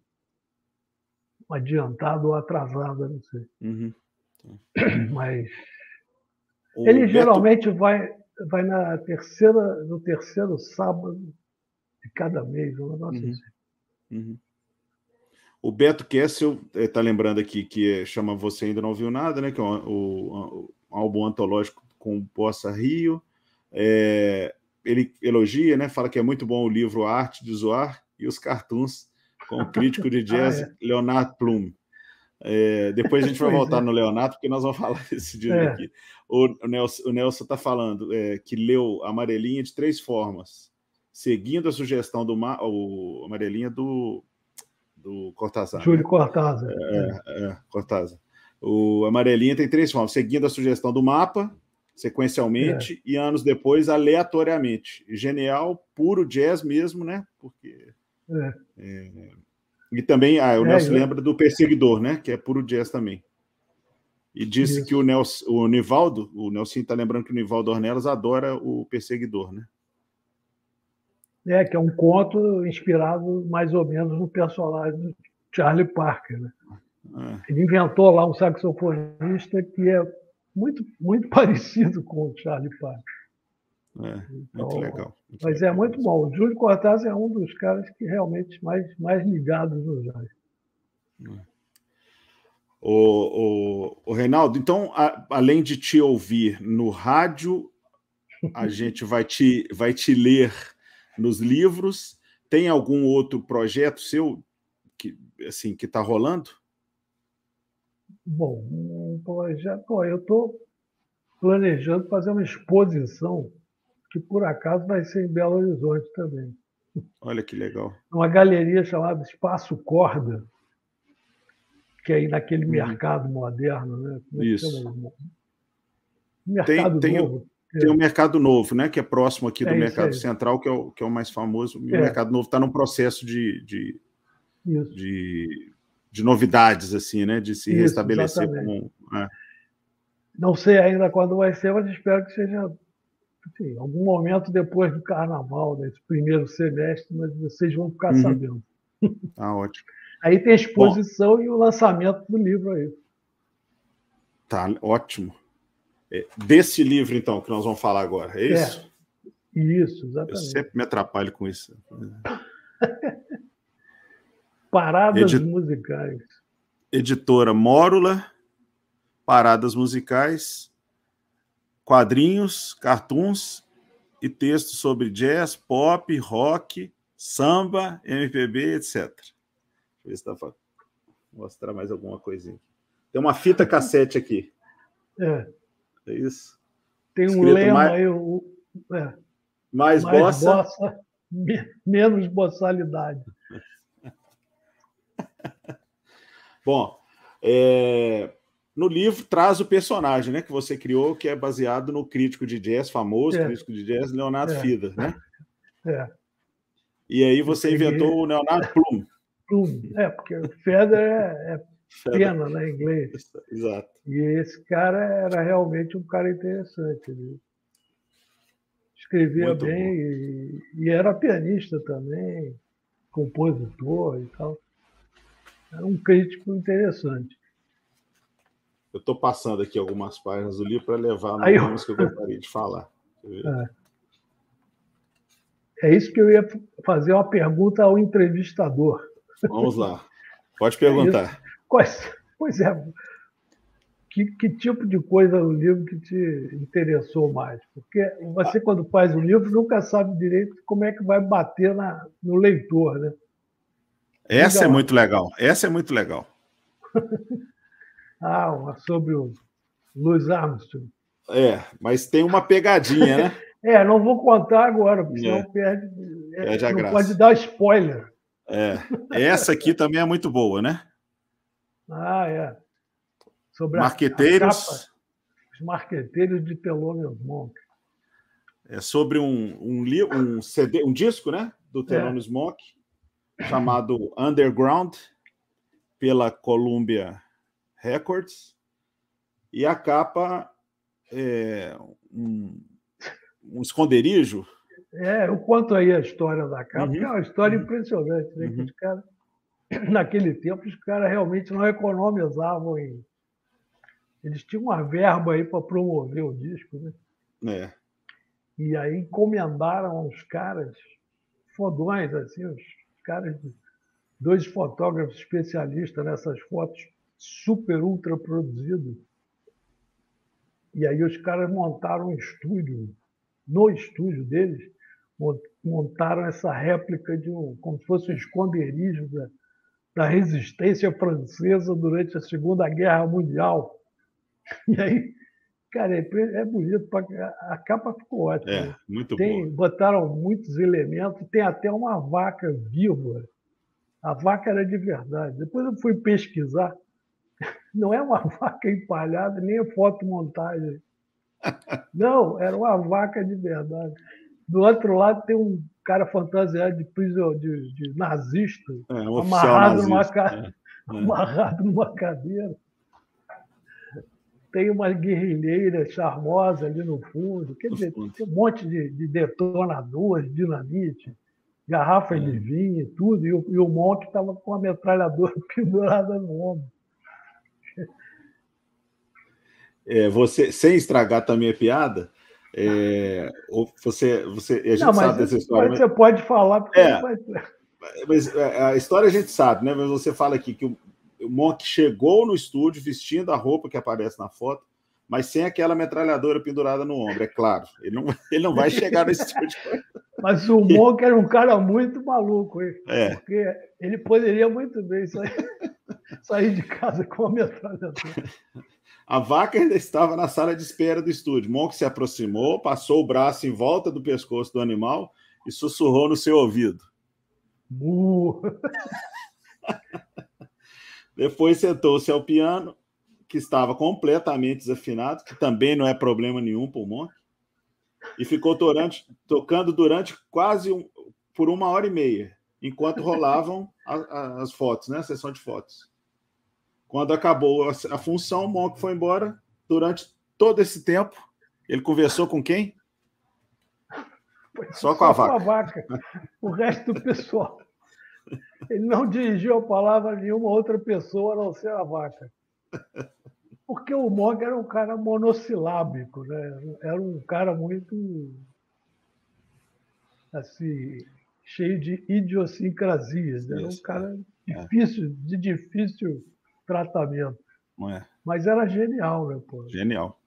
uma adiantada ou atrasada, não sei. Uhum. Mas o ele Beto... geralmente vai, vai na terceira, no terceiro sábado de cada mês, um negócio uhum. assim. Uhum. O Beto Kessel está eh, lembrando aqui que chama Você Ainda Não Ouviu Nada, né? Que é o álbum antológico com Bossa Rio. É, ele elogia, né? Fala que é muito bom o livro Arte de Zoar e os cartoons com o crítico de jazz ah, é. Leonardo Plum. É, depois a gente vai voltar é. no Leonardo, porque nós vamos falar desse dia é. aqui. O, o Nelson está falando é, que leu Amarelinha de três formas, seguindo a sugestão do o Amarelinha do, do Cortázar. Júlio né? Cortázar. É, é, Cortázar. O Amarelinha tem três formas, seguindo a sugestão do mapa, sequencialmente, é. e anos depois, aleatoriamente. Genial, puro jazz mesmo, né? Porque. É. E também, ah, o é, Nelson lembra do Perseguidor, né? Que é puro jazz também. E disse Isso. que o, Nelson, o Nivaldo, o Nelson está lembrando que o Nivaldo Ornelas adora o Perseguidor, né? É, que é um conto inspirado mais ou menos no personagem do Charlie Parker, né? É. Ele inventou lá um saxofonista que é muito, muito parecido com o Charlie Parker. É, então, muito legal. Muito mas é legal. é muito bom. O Júlio Cortaz é um dos caras que realmente mais, mais ligados no jazz. É. O, o, o, Reinaldo, então, a, além de te ouvir no rádio, a gente vai te, vai te ler nos livros. Tem algum outro projeto seu que assim que está rolando? Bom, um projeto. eu estou planejando fazer uma exposição que por acaso vai ser em Belo Horizonte também. Olha que legal. Uma galeria chamada Espaço Corda, que é aí naquele uhum. mercado moderno, né? Como é Isso. Mercado tem, novo. Tem, tem o Mercado Novo, né? Que é próximo aqui do é Mercado Central, que é o, que é o mais famoso. O é. Mercado Novo está num processo de, de, de de novidades, assim, né? De se Isso, restabelecer como. É. Não sei ainda quando vai ser, mas espero que seja assim, algum momento depois do carnaval, desse primeiro semestre, mas vocês vão ficar uhum. sabendo. Ah, ótimo. Aí tem a exposição Bom, e o lançamento do livro aí. Tá, ótimo. É, desse livro, então, que nós vamos falar agora, é isso? É, isso, exatamente. Eu sempre me atrapalho com isso. Paradas musicais. Editora Mórula, Paradas Musicais, quadrinhos, cartoons e textos sobre jazz, pop, rock, samba, MPB, etc. Deixa eu ver se dá para mostrar mais alguma coisinha. Tem uma fita cassete aqui. É. É isso? tem um lema mais, aí. O, é, mais, mais bossa, bossa menos boçalidade. Bom, é, no livro traz o personagem né, que você criou, que é baseado no crítico de jazz, famoso é. crítico de jazz, Leonardo é. Fida, né? É. E aí você inventou o Leonardo Plum. Plum, é, porque Feder é, é pena, né, em inglês. Exato. E esse cara era realmente um cara interessante. Ele escrevia Muito bem e, e, era pianista também, compositor e tal. Era um crítico interessante. Eu estou passando aqui algumas páginas do livro para levar nos nomes que eu gostaria de falar. É. é isso que eu ia fazer uma pergunta ao entrevistador. Vamos lá. Pode perguntar. É Quais, pois é. Que, que, tipo de coisa no livro que te interessou mais? Porque você, quando faz um livro, nunca sabe direito como é que vai bater na, no leitor, né? Essa é muito legal. Essa é muito legal. ah, uma sobre o Louis Armstrong. É, mas tem uma pegadinha, né? é, não vou contar agora, porque senão é. perde. É, perde a não graça. pode dar spoiler. É. Essa aqui também é muito boa, né? Ah, é. Sobre Marqueteiros. A, a capa, os marqueteiros de Thelonious Monk. É sobre um, um, um CD, um disco, né? Do Thelonious é. Monk, chamado Underground, pela Columbia Records. E a capa é um, um esconderijo. É, eu conto aí a história da capa, uhum. é uma história uhum. impressionante, né? Uhum. Que os caras naquele tempo os caras realmente não economizavam em. Eles tinham uma verba aí para promover o disco, né? É. E aí encomendaram os caras fodões, assim, os caras, dois fotógrafos especialistas nessas fotos super ultra produzidas. E aí os caras montaram um estúdio, no estúdio deles, montaram essa réplica de um, como se fosse um esconderijo da, da resistência francesa durante a Segunda Guerra Mundial. E aí, cara, é, é bonito, a capa ficou ótima. É, muito tem, boa. Botaram muitos elementos, tem até uma vaca viva. A vaca era de verdade. Depois eu fui pesquisar. Não é uma vaca empalhada, nem é fotomontagem. Não, era uma vaca de verdade. Do outro lado tem um cara fantasiado de, de, de nazista, é, um amarrado, nazista, numa, é, amarrado numa cadeira. Tem uma guerrilheira charmosa ali no fundo. Quer dizer, tem um monte de, de detonadores, dinamite, garrafas é. de vinho, tudo. E o, e o Monk estava com a metralhadora pendurada no ombro. É, você, sem estragar também a piada, é, você, você, a gente não, sabe dessa história. Mas... Você pode falar, porque é, mas é, a história a gente sabe, né? Mas você fala aqui que o, o Monk chegou no estúdio vestindo a roupa que aparece na foto, mas sem aquela metralhadora pendurada no ombro, é claro. Ele não, ele não vai chegar no estúdio. Mas o Monk era um cara muito maluco, hein? É. porque ele poderia muito bem sair, sair de casa com a metralhadora. A vaca ainda estava na sala de espera do estúdio. Monk se aproximou, passou o braço em volta do pescoço do animal e sussurrou no seu ouvido. Depois sentou-se ao piano, que estava completamente desafinado, que também não é problema nenhum para o Monk, e ficou durante, tocando durante quase um, por uma hora e meia, enquanto rolavam a, a, as fotos, né? a sessão de fotos. Quando acabou a, a função, o Monk foi embora. Durante todo esse tempo, ele conversou com quem? Só com a vaca. Com a vaca. O resto do pessoal. Ele não dirigiu a palavra a nenhuma outra pessoa a não ser a vaca. Porque o Monk era um cara monossilábico, né? Era um cara muito assim, cheio de idiosincrasias. Era um cara é. difícil, de difícil tratamento. É. Mas era genial, né, pô? Genial.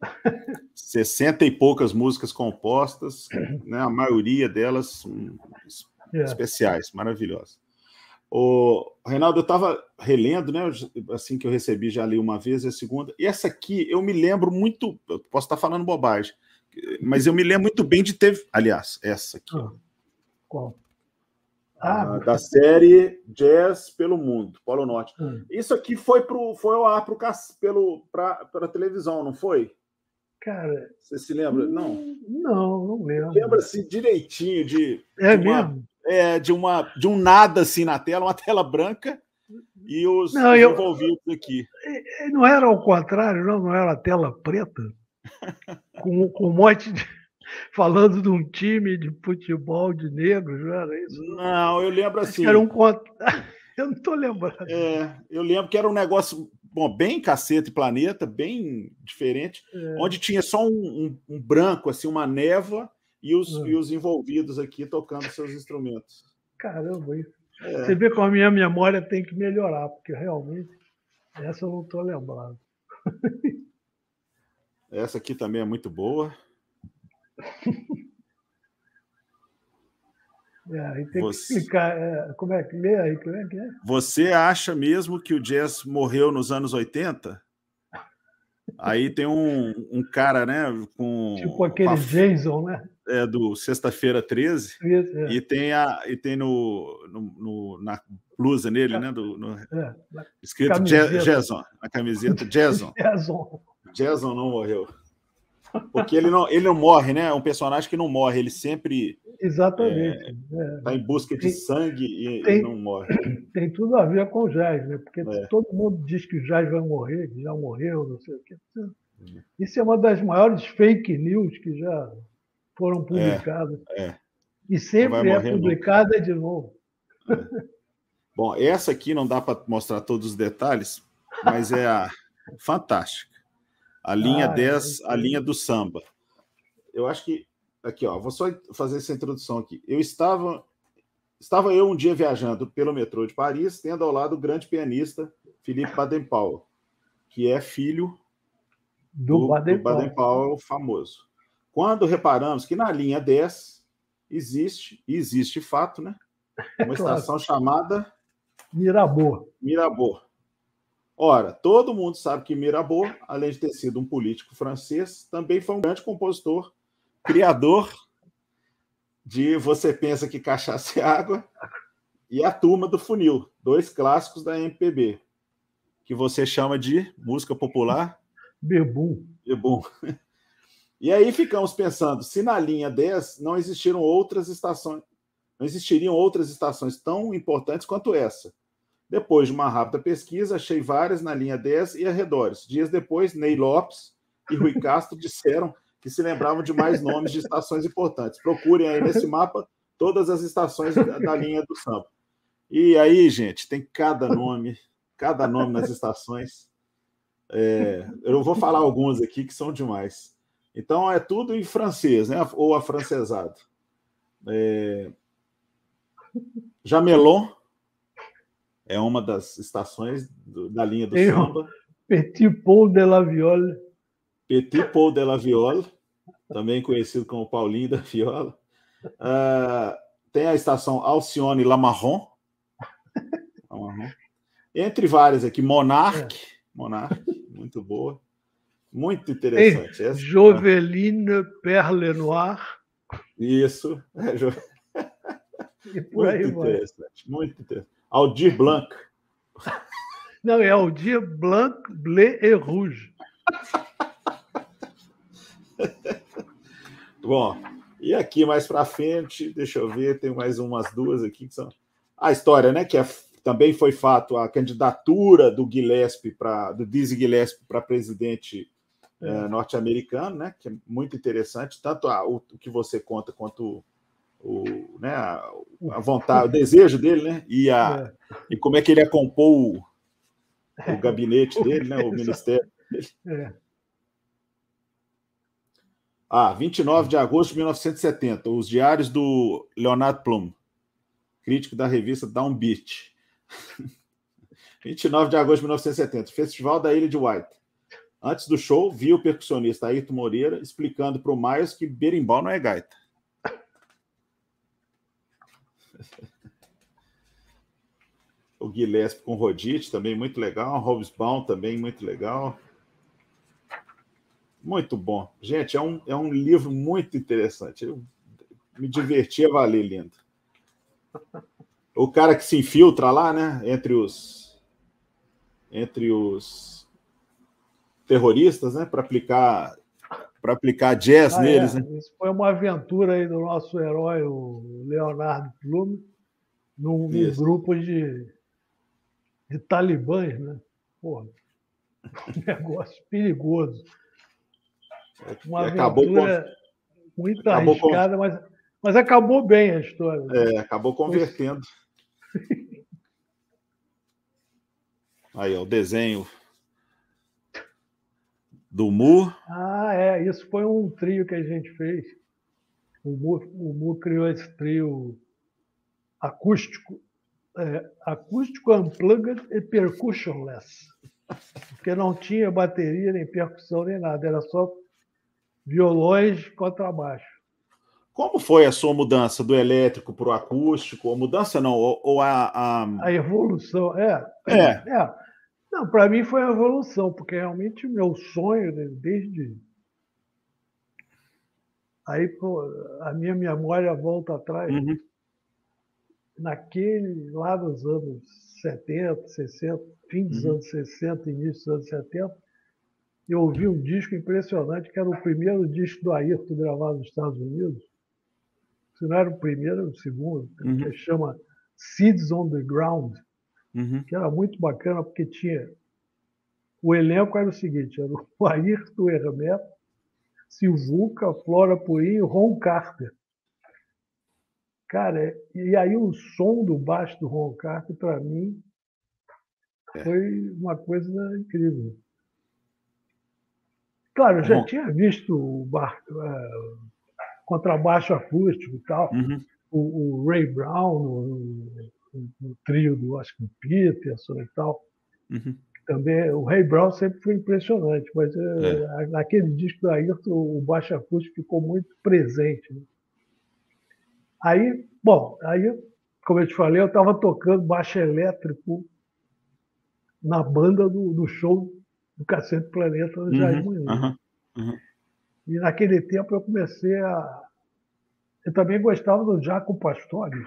60 e poucas músicas compostas, né, a maioria delas hum, é. especiais, maravilhosas. O Reinaldo, eu estava relendo, né? Assim que eu recebi, já li uma vez, e a segunda. E essa aqui, eu me lembro muito. Eu posso estar falando bobagem, mas eu me lembro muito bem de ter. Aliás, essa aqui. Ah, qual? Ah, da série Jazz pelo Mundo, Polo Norte. Hum. Isso aqui foi pro, foi ao ar pro, pelo, pela televisão, não foi? Cara. Você se lembra? Hum, não. Não, não lembro. Lembra-se direitinho de. É de uma, mesmo? é, de, uma, de um nada assim na tela, uma tela branca e os, não, eu, envolvidos aqui. É, é, não era ao contrário, não, não era a tela preta, com, com um monte de. Falando de um time de futebol de negros, não era isso? Não, eu lembro assim. Era um Eu não estou lembrando. É, eu lembro que era um negócio bom, bem cacete planeta, bem diferente, é. onde tinha só um, um, um, branco, assim, uma névoa, e os, é. e os envolvidos aqui tocando seus instrumentos. Caramba, isso. É. Você vê como a minha memória tem que melhorar, porque realmente essa eu não estou lembrando. Essa aqui também é muito boa. É, tem você... que explicar é, como é que lê aí, como é que é? Você acha mesmo que o jazz morreu nos anos 80? Aí tem um, um cara, né, com tipo aquele Jason, né? É do Sexta-feira 13. Isso, é. E tem a e tem no, no, no na blusa nele, né, do no, é, escrito Jason, na camiseta Jason. Jason. Jason não morreu. Porque ele não, ele não morre, né? É um personagem que não morre, ele sempre. Exatamente. Está é, é. em busca de tem, sangue e, tem, e, não morre. Tem tudo a ver com o Jazz, né? Porque é. todo mundo diz que o Jazz vai morrer, que já morreu, não sei o quê. Isso é uma das maiores fake news que já foram é, publicadas. É, e sempre é publicada nunca. de novo. Bom, essa aqui não dá para mostrar todos os detalhes, mas é a fantástica. A linha ah, 10, é a linha do samba. Eu acho que. Aqui, ó, vou só fazer essa introdução aqui. Eu estava. Estava eu um dia viajando pelo metrô de Paris, tendo ao lado o grande pianista Philippe Baden-Powell, que é filho do, do Baden-Powell Baden famoso. Quando reparamos que na linha 10 existe, e existe fato, né? Uma claro. estação chamada Mirabeau. Mirabeau. Ora, todo mundo sabe que Mirabeau, além de ter sido um político francês, também foi um grande compositor, criador de Você Pensa que Cachaça é Água e A Turma do Funil, dois clássicos da MPB, que você chama de música popular? Bebum. Bebum. E aí ficamos pensando, se na linha 10 não existiram outras estações, não existiriam outras estações tão importantes quanto essa depois de uma rápida pesquisa, achei várias na linha 10 e arredores. Dias depois, Ney Lopes e Rui Castro disseram que se lembravam de mais nomes de estações importantes. Procurem aí nesse mapa todas as estações da, da linha do samba. E aí, gente, tem cada nome, cada nome nas estações. É, eu vou falar alguns aqui que são demais. Então é tudo em francês, né? Ou afrancesado. É... Jamelon, é uma das estações do, da linha do samba. Petit Paul de la Viole. Petit Paul de la Viole, também conhecido como Paulinho da Viola. Uh, tem a estação Alcione La Marron. Entre várias aqui, Monarch. É. Monarch, muito boa. Muito interessante. Ei, Joveline Perle Noir. Isso. É, jo... muito interessante, muito interessante. Aldir Blanc. Não, é Aldir Blanc, Bleu et Rouge. Bom, e aqui mais para frente, deixa eu ver, tem mais umas duas aqui que são. A história, né? Que é, também foi fato a candidatura do Gillespie para do Dizzy Gillespie para presidente é. é, norte-americano, né? Que é muito interessante, tanto a, o, o que você conta quanto o, né, a, a vontade, o desejo dele, né? E, a, é. e como é que ele ia compor o, o gabinete dele, né? O ministério dele. É. Ah, 29 de agosto de 1970, os diários do Leonard Plum, crítico da revista Downbeat. 29 de agosto de 1970, Festival da Ilha de White. Antes do show, vi o percussionista Ayrton Moreira explicando para o Miles que berimbau não é gaita. o Gillespie com Rodite, também muito legal. Hobsbawm também muito legal. Muito bom. Gente, é um, é um livro muito interessante. Eu me diverti a valer, lindo. O cara que se infiltra lá, né? Entre os. Entre os terroristas, né? Para aplicar para aplicar jazz ah, é. neles. É. Né? Isso foi uma aventura aí do nosso herói, o Leonardo Plume, num, num grupo de, de talibãs, né? Porra, um negócio perigoso. Uma aventura com... muito acabou arriscada, com... mas, mas acabou bem a história. É, acabou convertendo. Aí, ó, o desenho do Mu. Ah, é. Isso foi um trio que a gente fez. O Mu, o Mu criou esse trio acústico, é, acústico unplugged e percussionless. Porque não tinha bateria, nem percussão, nem nada. Era só violões, contrabaixo. Como foi a sua mudança do elétrico para o acústico? A mudança não, ou, ou a, a, a. evolução, é. É. é. Não, para mim foi uma evolução, porque realmente o meu sonho, né, desde. Aí pô, a minha memória volta atrás. Uhum. Naquele, lá nos anos 70, 60, fim dos uhum. anos 60, início dos anos 70, eu ouvi um disco impressionante, que era o primeiro disco do Ayrton gravado nos Estados Unidos. Se não era o primeiro, era o segundo, uhum. que chama Seeds on the Ground uhum. que era muito bacana, porque tinha. O elenco era o seguinte: era o Ayrton Hermeto, Silvuca, Flora Purim e Ron Carter. Cara, e aí o som do baixo do Ron Carter, para mim, é. foi uma coisa incrível. Claro, eu já Bom. tinha visto o bar, uh, contrabaixo acústico e tal, uhum. o, o, Ray Brown, o, o trio do acho que Peterson e tal. Uhum. Também o Ray Brown sempre foi impressionante, mas é. é. naquele disco Ayrton o baixo acústico ficou muito presente. Né? Aí, bom, aí, como eu te falei, eu estava tocando baixo elétrico na banda do, do show do Cacete Planeta no uhum, Jardim uhum, uhum. E naquele tempo eu comecei a. Eu também gostava do Jaco Pastore.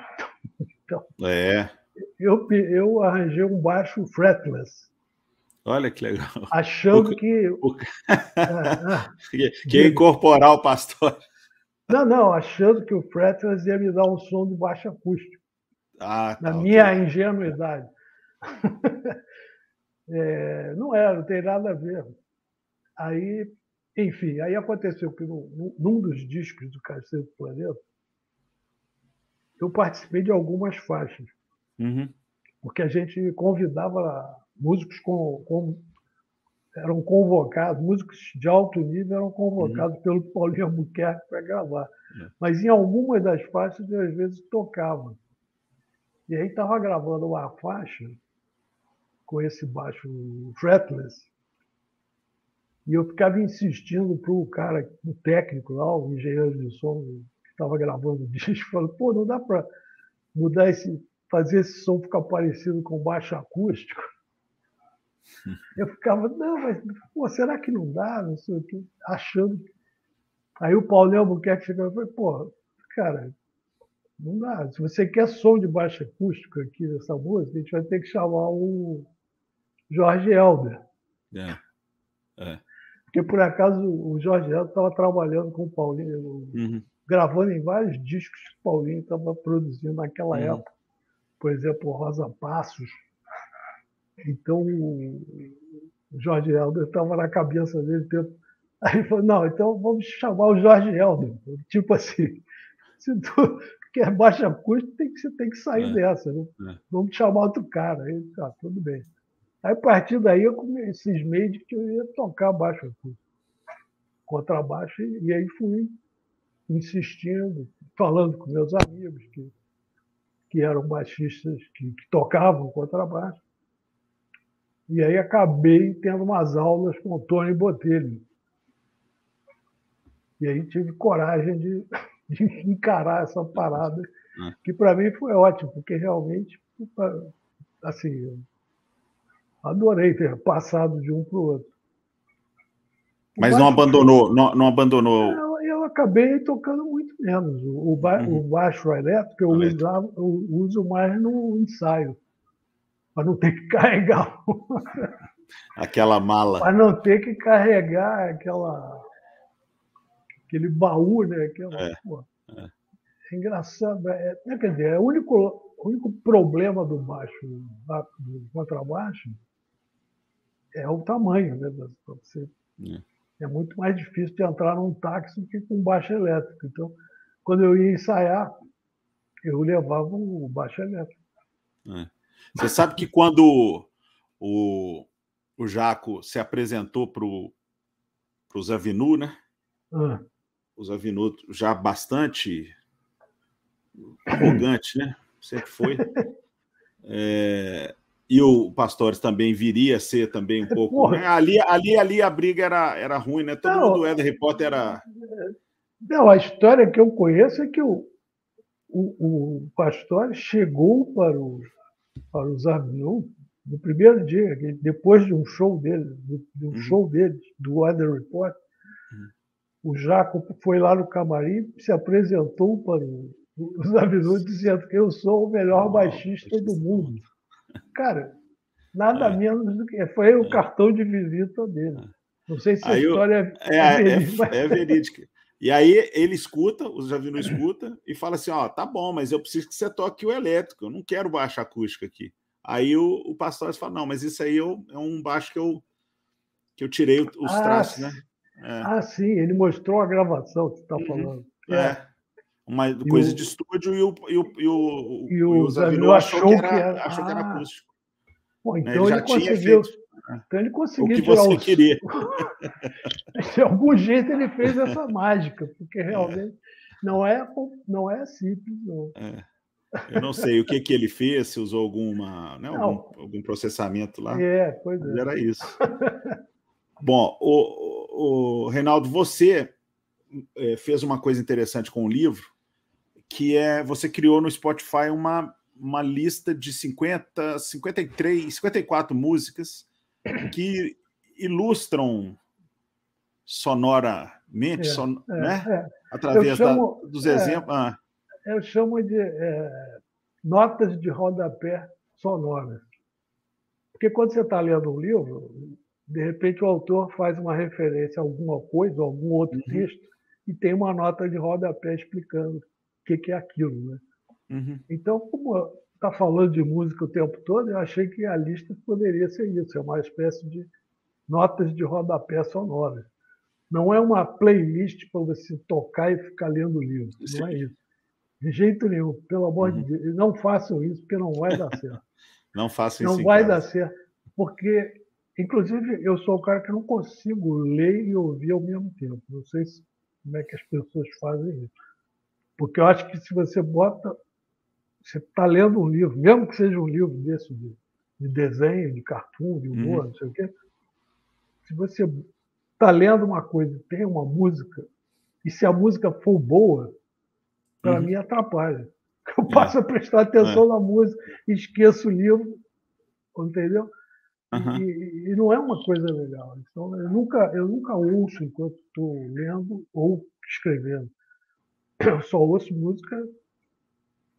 Então, é. eu, eu arranjei um baixo fretless. Olha que legal. Achando o, que. O... que ia incorporar o pastor. Não, não, achando que o fretless ia me dar um som de baixo acústico. Ah, tá, na minha ingenuidade. é, não era, não tem nada a ver. Aí, enfim, aí aconteceu que num, num dos discos do Cacete do Planeta, eu participei de algumas faixas. Uhum. Porque a gente convidava músicos com, com, eram convocados, músicos de alto nível eram convocados uhum. pelo Paulinho Albuquerque para gravar. Uhum. Mas em algumas das faixas eu às vezes tocava. E aí estava gravando uma faixa com esse baixo fretless. E eu ficava insistindo para o cara, o técnico lá, o engenheiro de som, estava gravando o disco, falou, pô, não dá para mudar esse, fazer esse som ficar parecido com baixo acústico. Eu ficava, não, mas pô, será que não dá? Não sei o que, achando. Aí o Paulinho Albuquerque chegou e falou, pô, cara, não dá. Se você quer som de baixo acústico aqui nessa música, a gente vai ter que chamar o Jorge Helder. É. É. Porque por acaso o Jorge Helder estava trabalhando com o Paulinho. Uhum gravando em vários discos que o Paulinho estava produzindo naquela uhum. época. Por exemplo, Rosa Passos. Então, o Jorge Helder estava na cabeça dele. Tempo... Aí ele falou, não, então vamos chamar o Jorge Helder. Tipo assim, se tu quer baixa custo, tem que, você tem que sair é. dessa. Né? É. Vamos chamar outro cara. Aí, tá, tudo bem. Aí, a partir daí, eu comecei cismei de que eu ia tocar baixo custo. Contrabaixo, e aí fui insistindo, falando com meus amigos que, que eram baixistas, que, que tocavam contrabaixo. E aí acabei tendo umas aulas com o Tony Botelho. E aí tive coragem de, de encarar essa parada, é. que para mim foi ótimo, porque realmente assim, adorei ter passado de um para o outro. Mas não abandonou, não, não abandonou. Eu, eu, acabei tocando muito menos. O, ba uhum. o baixo elétrico eu, usava, eu uso mais no ensaio, para não ter que carregar. Aquela mala. Para não ter que carregar aquela, aquele baú, né? Aquela, é. é. é engraçado. É, né, quer dizer, é o único, o único problema do baixo, do contrabaixo, é o tamanho, né? Você, é. É muito mais difícil de entrar num táxi do que com baixo elétrico. Então, quando eu ia ensaiar, eu levava o baixo elétrico. É. Você sabe que quando o, o Jaco se apresentou para os Avinu, né? Ah. Os Avinu já bastante arrogante, né? Sempre foi. É, e o Pastores também viria a ser também um pouco. Né? Ali, ali, ali a briga era, era ruim, né? Todo não, mundo é Harry Potter era. Não, a história que eu conheço é que o, o, o Pastor chegou para, o, para os Avignon no primeiro dia, depois de um show dele, de um uhum. show dele, do Weather Report, uhum. o Jaco foi lá no camarim, se apresentou para os Avignon dizendo que eu sou o melhor oh, baixista do mundo. Cara, nada é. menos do que. Foi o é. cartão de visita dele. Não sei se a história eu, é, é, verídica. É, é, verídica. E aí ele escuta, o Javino escuta, e fala assim: ó, tá bom, mas eu preciso que você toque o elétrico, eu não quero baixo acústico aqui. Aí o, o pastor fala: não, mas isso aí eu, é um baixo que eu, que eu tirei os ah, traços, né? É. Ah, sim, ele mostrou a gravação que você está uhum. falando. É uma e coisa o... de estúdio e o, e o, e o, e o, o achou, que era, que era... achou que era ah. acústico. Bom, né, então ele, ele conseguiu. Feito, então ele conseguiu o que você os... queria. de algum jeito ele fez essa mágica, porque realmente é. não é não é simples não. É. Eu não sei o que que ele fez, se usou alguma, né, algum, algum, processamento lá. É, pois é. Era isso. Bom, o, o, Reinaldo, você é, fez uma coisa interessante com o livro, que é você criou no Spotify uma, uma lista de 50, 53, 54 músicas que ilustram sonoramente, é, son, é, né? É. através chamo, da, dos é, exemplos. Ah. Eu chamo de é, notas de rodapé sonoras. Porque quando você está lendo um livro, de repente o autor faz uma referência a alguma coisa, a algum outro uhum. texto, e tem uma nota de rodapé explicando que, que é aquilo. Né? Uhum. Então, como está falando de música o tempo todo, eu achei que a lista poderia ser isso, é uma espécie de notas de rodapé sonoras. Não é uma playlist para você tocar e ficar lendo o livro. Sim. Não é isso. De jeito nenhum. Pelo amor uhum. de Deus. Não façam isso, porque não vai dar certo. não façam isso. Não vai dar certo. Porque, inclusive, eu sou o cara que não consigo ler e ouvir ao mesmo tempo. Não sei se, como é que as pessoas fazem isso. Porque eu acho que se você bota. Você está lendo um livro, mesmo que seja um livro desse de, de desenho, de cartoon, de humor, uhum. não sei o quê. Se você está lendo uma coisa tem uma música, e se a música for boa, para uhum. mim atrapalha. Eu é. passo é. a prestar atenção é. na música e esqueço o livro, entendeu? Uhum. E, e, não é uma coisa legal. Então, eu nunca, eu nunca ouço enquanto estou lendo ou escrevendo eu só ouço música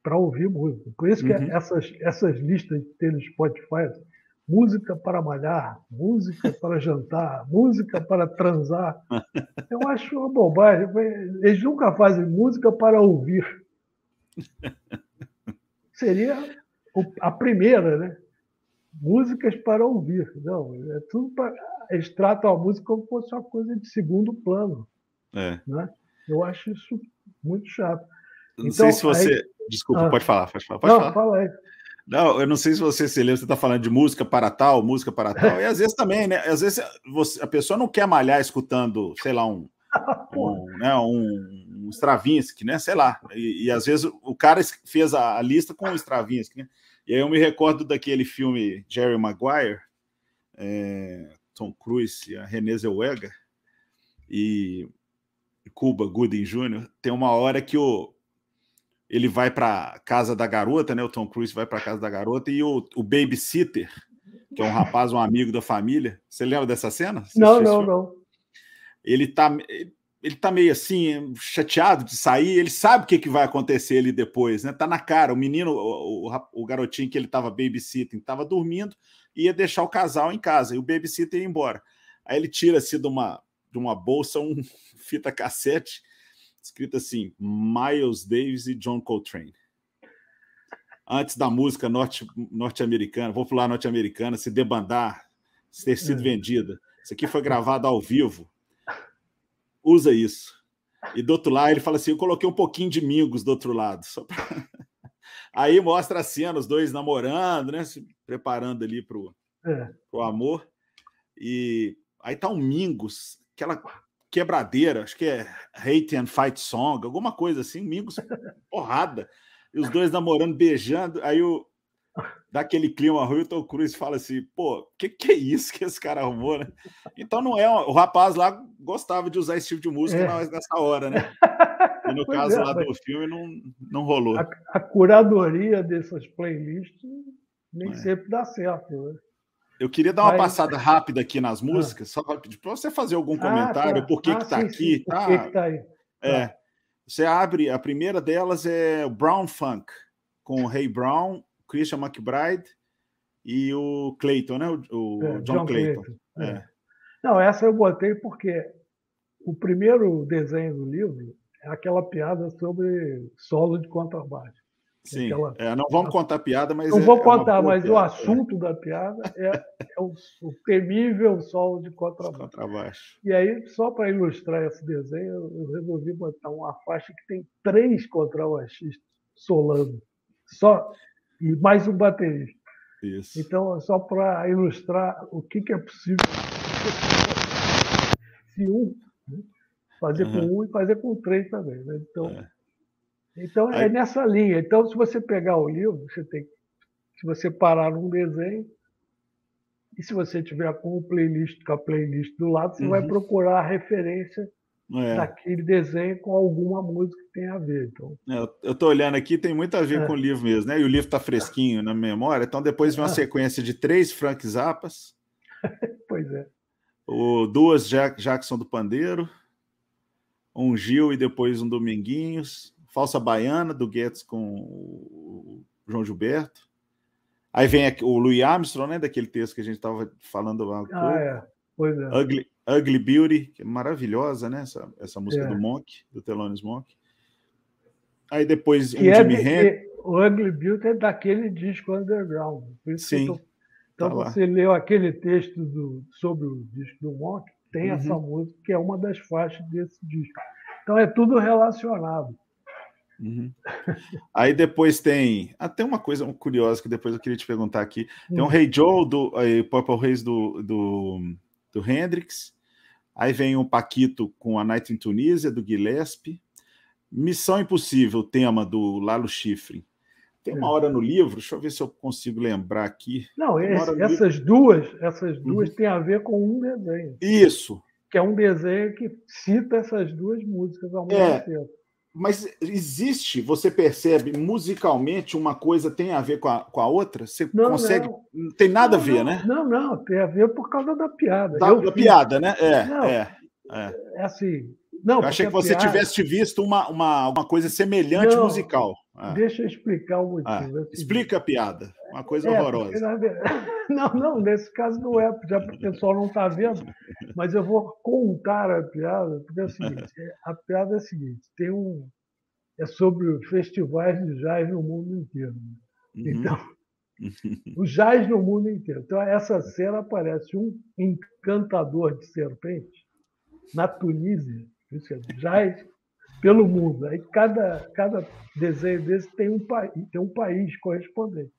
para ouvir música. Por isso que uhum. essas, essas listas que tem no Spotify, música para malhar, música para jantar, música para transar, eu acho uma bobagem. Eles nunca fazem música para ouvir. Seria a primeira, né? Músicas para ouvir. Não, é tudo para. Eles tratam a música como se fosse uma coisa de segundo plano. É. Né? Eu acho isso muito chato. Não então, sei se você. Aí... Desculpa, ah. pode falar, pode falar. Pode não, falar. fala aí. Não, eu não sei se você se lembra, você está falando de música para tal, música para tal. E às vezes também, né? Às vezes você, a pessoa não quer malhar escutando, sei lá, um, um, né, um, um Stravinsky, né? Sei lá. E, e, às vezes o cara fez a, a lista com o Stravinsky, né? E aí eu me recordo daquele filme Jerry Maguire, é, Tom Cruise e a Renée Zellweger, e Cuba Gooding Jr., tem uma hora que o, ele vai para casa da garota, né? O Tom Cruise vai para casa da garota e o, o babysitter, que é um rapaz, um amigo da família. Você lembra dessa cena? Você não, não, não. Ele tá, ele tá meio assim, chateado de sair, ele sabe o que, que vai acontecer ali depois, né? Tá na cara. O menino, o, o, o garotinho que ele tava babysitting, tava dormindo, ia deixar o casal em casa, e o babysitter ia embora. Aí ele tira assim de uma, de uma bolsa um fita cassete, escrito assim: Miles Davis e John Coltrane. Antes da música norte-americana, vou pular norte-americana, se debandar, se ter sido é. vendida. Isso aqui foi gravado ao vivo usa isso. E do outro lado, ele fala assim: eu coloquei um pouquinho de mingos do outro lado. Só pra... Aí mostra a cena, os dois namorando, né? Se preparando ali para o é. amor. E aí tá um Mingos, aquela quebradeira, acho que é Hate and Fight Song, alguma coisa assim, Mingos, porrada. E os dois namorando, beijando. Aí o, daquele clima ruim, o Tom Cruise fala assim, pô, o que, que é isso que esse cara arrumou, né? Então não é, o rapaz lá gostava de usar esse tipo de música é. nessa hora, né? E no pois caso é, lá do filme não, não rolou. A, a curadoria dessas playlists nem é. sempre dá certo, né? Eu queria dar uma Mas... passada rápida aqui nas ah. músicas, ah. só para você fazer algum comentário, ah, tá. por que ah, tá sim, aqui, tá? Por que, que tá aí? É. Tá. Você abre, a primeira delas é Brown Funk, com o Ray Brown Christian McBride e o Clayton, né? O, o é, John, John, Clayton. Clayton. É. é. Não, essa eu botei porque o primeiro desenho do livro é aquela piada sobre solo de contrabaixo. Sim, aquela... é, não vamos contar piada, mas. Não é, vou contar, mas piada, o assunto da piada é, é o, o, temível solo de contrabaixo. contrabaixo. E aí, só para ilustrar esse desenho, eu resolvi botar uma faixa que tem três contrabaixistas solando. Só e mais um baterista. Isso. Então, só para ilustrar o que, que é possível se um né? fazer uhum. com um e fazer com três também. Né? Então, é. Então é nessa linha. Então, se você pegar o livro, você tem se você parar num desenho e se você tiver com o playlist, com a playlist do lado, você uhum. vai procurar a referência é. daquele desenho com alguma música que tem a ver. Então... É, eu estou olhando aqui, tem muito a ver é. com o livro mesmo, né? E o livro está fresquinho na memória, então depois vem uma ah. sequência de três Frank Zappas. pois é. O, duas Jack, Jackson do Pandeiro, um Gil e depois um Dominguinhos, Falsa Baiana, do Guedes com o João Gilberto. Aí vem aqui, o Louis Armstrong, né? Daquele texto que a gente estava falando há um ah, É. Pois é. Ugly, Ugly Beauty, que é maravilhosa, né? Essa, essa música é. do Monk, do Thelonious Monk. Aí depois um é Hendrix. O Ugly Beauty é daquele disco underground. Sim. Tô... Então tá você lá. leu aquele texto do... sobre o disco do Monk, tem uhum. essa música que é uma das faixas desse disco. Então é tudo relacionado. Uhum. Aí depois tem até uma coisa curiosa que depois eu queria te perguntar aqui. Tem um hum. Hey Joe do aí, Purple Haze do, do, do Hendrix. Aí vem um Paquito com a Night in Tunisia, do Gillespie. Missão Impossível, tema do Lalo Schifrin. Tem uma é. hora no livro, deixa eu ver se eu consigo lembrar aqui. Não, esse, essas livro... duas, essas duas uhum. têm a ver com um desenho. Isso. Que é um desenho que cita essas duas músicas ao mesmo é, tempo. Mas existe, você percebe musicalmente uma coisa tem a ver com a, com a outra? Você não, consegue. Não. não tem nada não, a ver, né? Não, não, tem a ver por causa da piada. Da, da piada, né? É, é, é. É assim. Não, eu achei que você piada... tivesse visto uma, uma, uma coisa semelhante não, musical. É. Deixa eu explicar o motivo. É. Assim, Explica a piada. Uma coisa é, horrorosa. Não, não, nesse caso não é, já o pessoal não está vendo, mas eu vou contar a piada, porque é o seguinte: a piada é a seguinte: tem um. É sobre festivais de jazz no mundo inteiro. Né? Uhum. Então, o jazz no mundo inteiro. Então, essa cena aparece um encantador de serpente na Tunísia isso é jazz pelo mundo. Aí cada, cada desenho desse tem um, país, tem um país correspondente.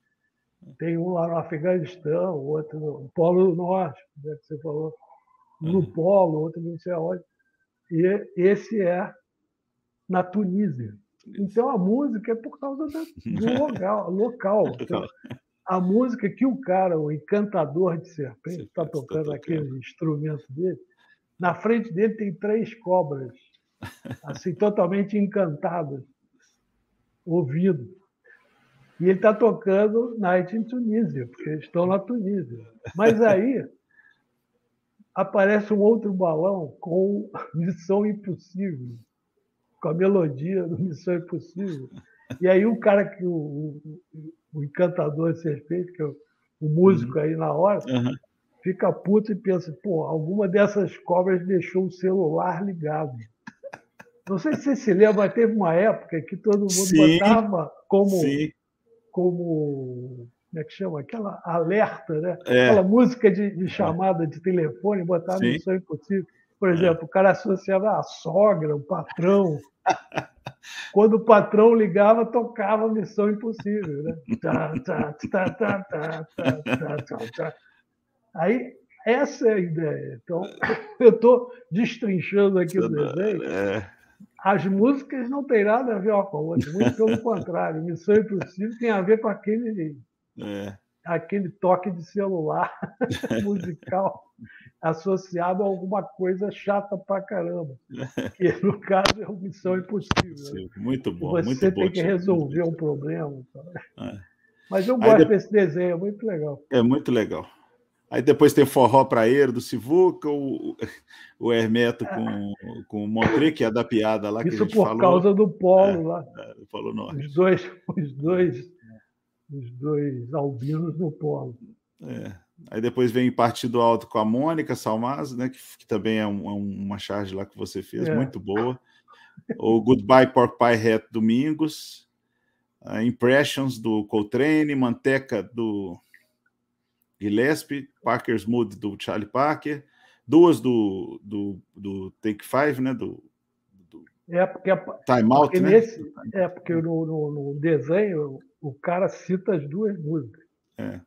Tem um lá no Afeganistão, outro no Polo Norte, né, que você falou, no uhum. Polo, outro não sei aonde. E esse é na Tunísia. Então a música é por causa do local. local. Então, a música que o cara, o encantador de serpente, está tocando aquele instrumento dele, na frente dele tem três cobras, assim, totalmente encantadas. ouvindo. E ele está tocando Night in Tunisia, porque eles estão na Tunísia. Mas aí aparece um outro balão com Missão Impossível, com a melodia do Missão Impossível. E aí o cara que o, o, o encantador de ser feito, que é o, o músico uhum. aí na hora, uhum. Fica puto e pensa, pô, alguma dessas cobras deixou o celular ligado. Não sei se você se lembra, mas teve uma época que todo mundo Sim. botava como, Sim. como como é que chama? Aquela alerta, né? É. Aquela música de, de, chamada de telefone, botar Missão Impossível. Por é. exemplo, é. o cara associava a sogra, o patrão. Quando o patrão ligava, tocava Missão Impossível, né? Aí, essa é a ideia. Então, eu estou destrinchando aqui o desenho. É. As músicas não têm nada a ver uma com a outra, muito pelo contrário. Missão Impossível tem a ver com aquele, é. aquele toque de celular musical associado a alguma coisa chata pra caramba. Que no caso é uma missão impossível. Muito bom. Você muito tem bom, que resolver um problema. É. Mas eu gosto depois... desse desenho, é muito legal. É muito legal. Aí depois tem Forró Praeiro do Sivuca, o, o Hermeto com, com o Montré, que é da piada lá. Isso que por falou. causa do Polo é, lá. É, Polo Norte. Os dois, os dois, os dois albinos no Polo. É. Aí depois vem Partido Alto com a Mônica Salmaz, né, que, que também é, um, é uma charge lá que você fez, é. muito boa. O Goodbye Pork Pie Hat Domingos. Impressions do Coltrane, Manteca do Gillespie, Parker's Mood do Charlie Parker, duas do, do, do Take Five, né? Do, do é porque, Time Out, porque né? Nesse, é porque no, no, no, desenho o cara cita as duas músicas. É.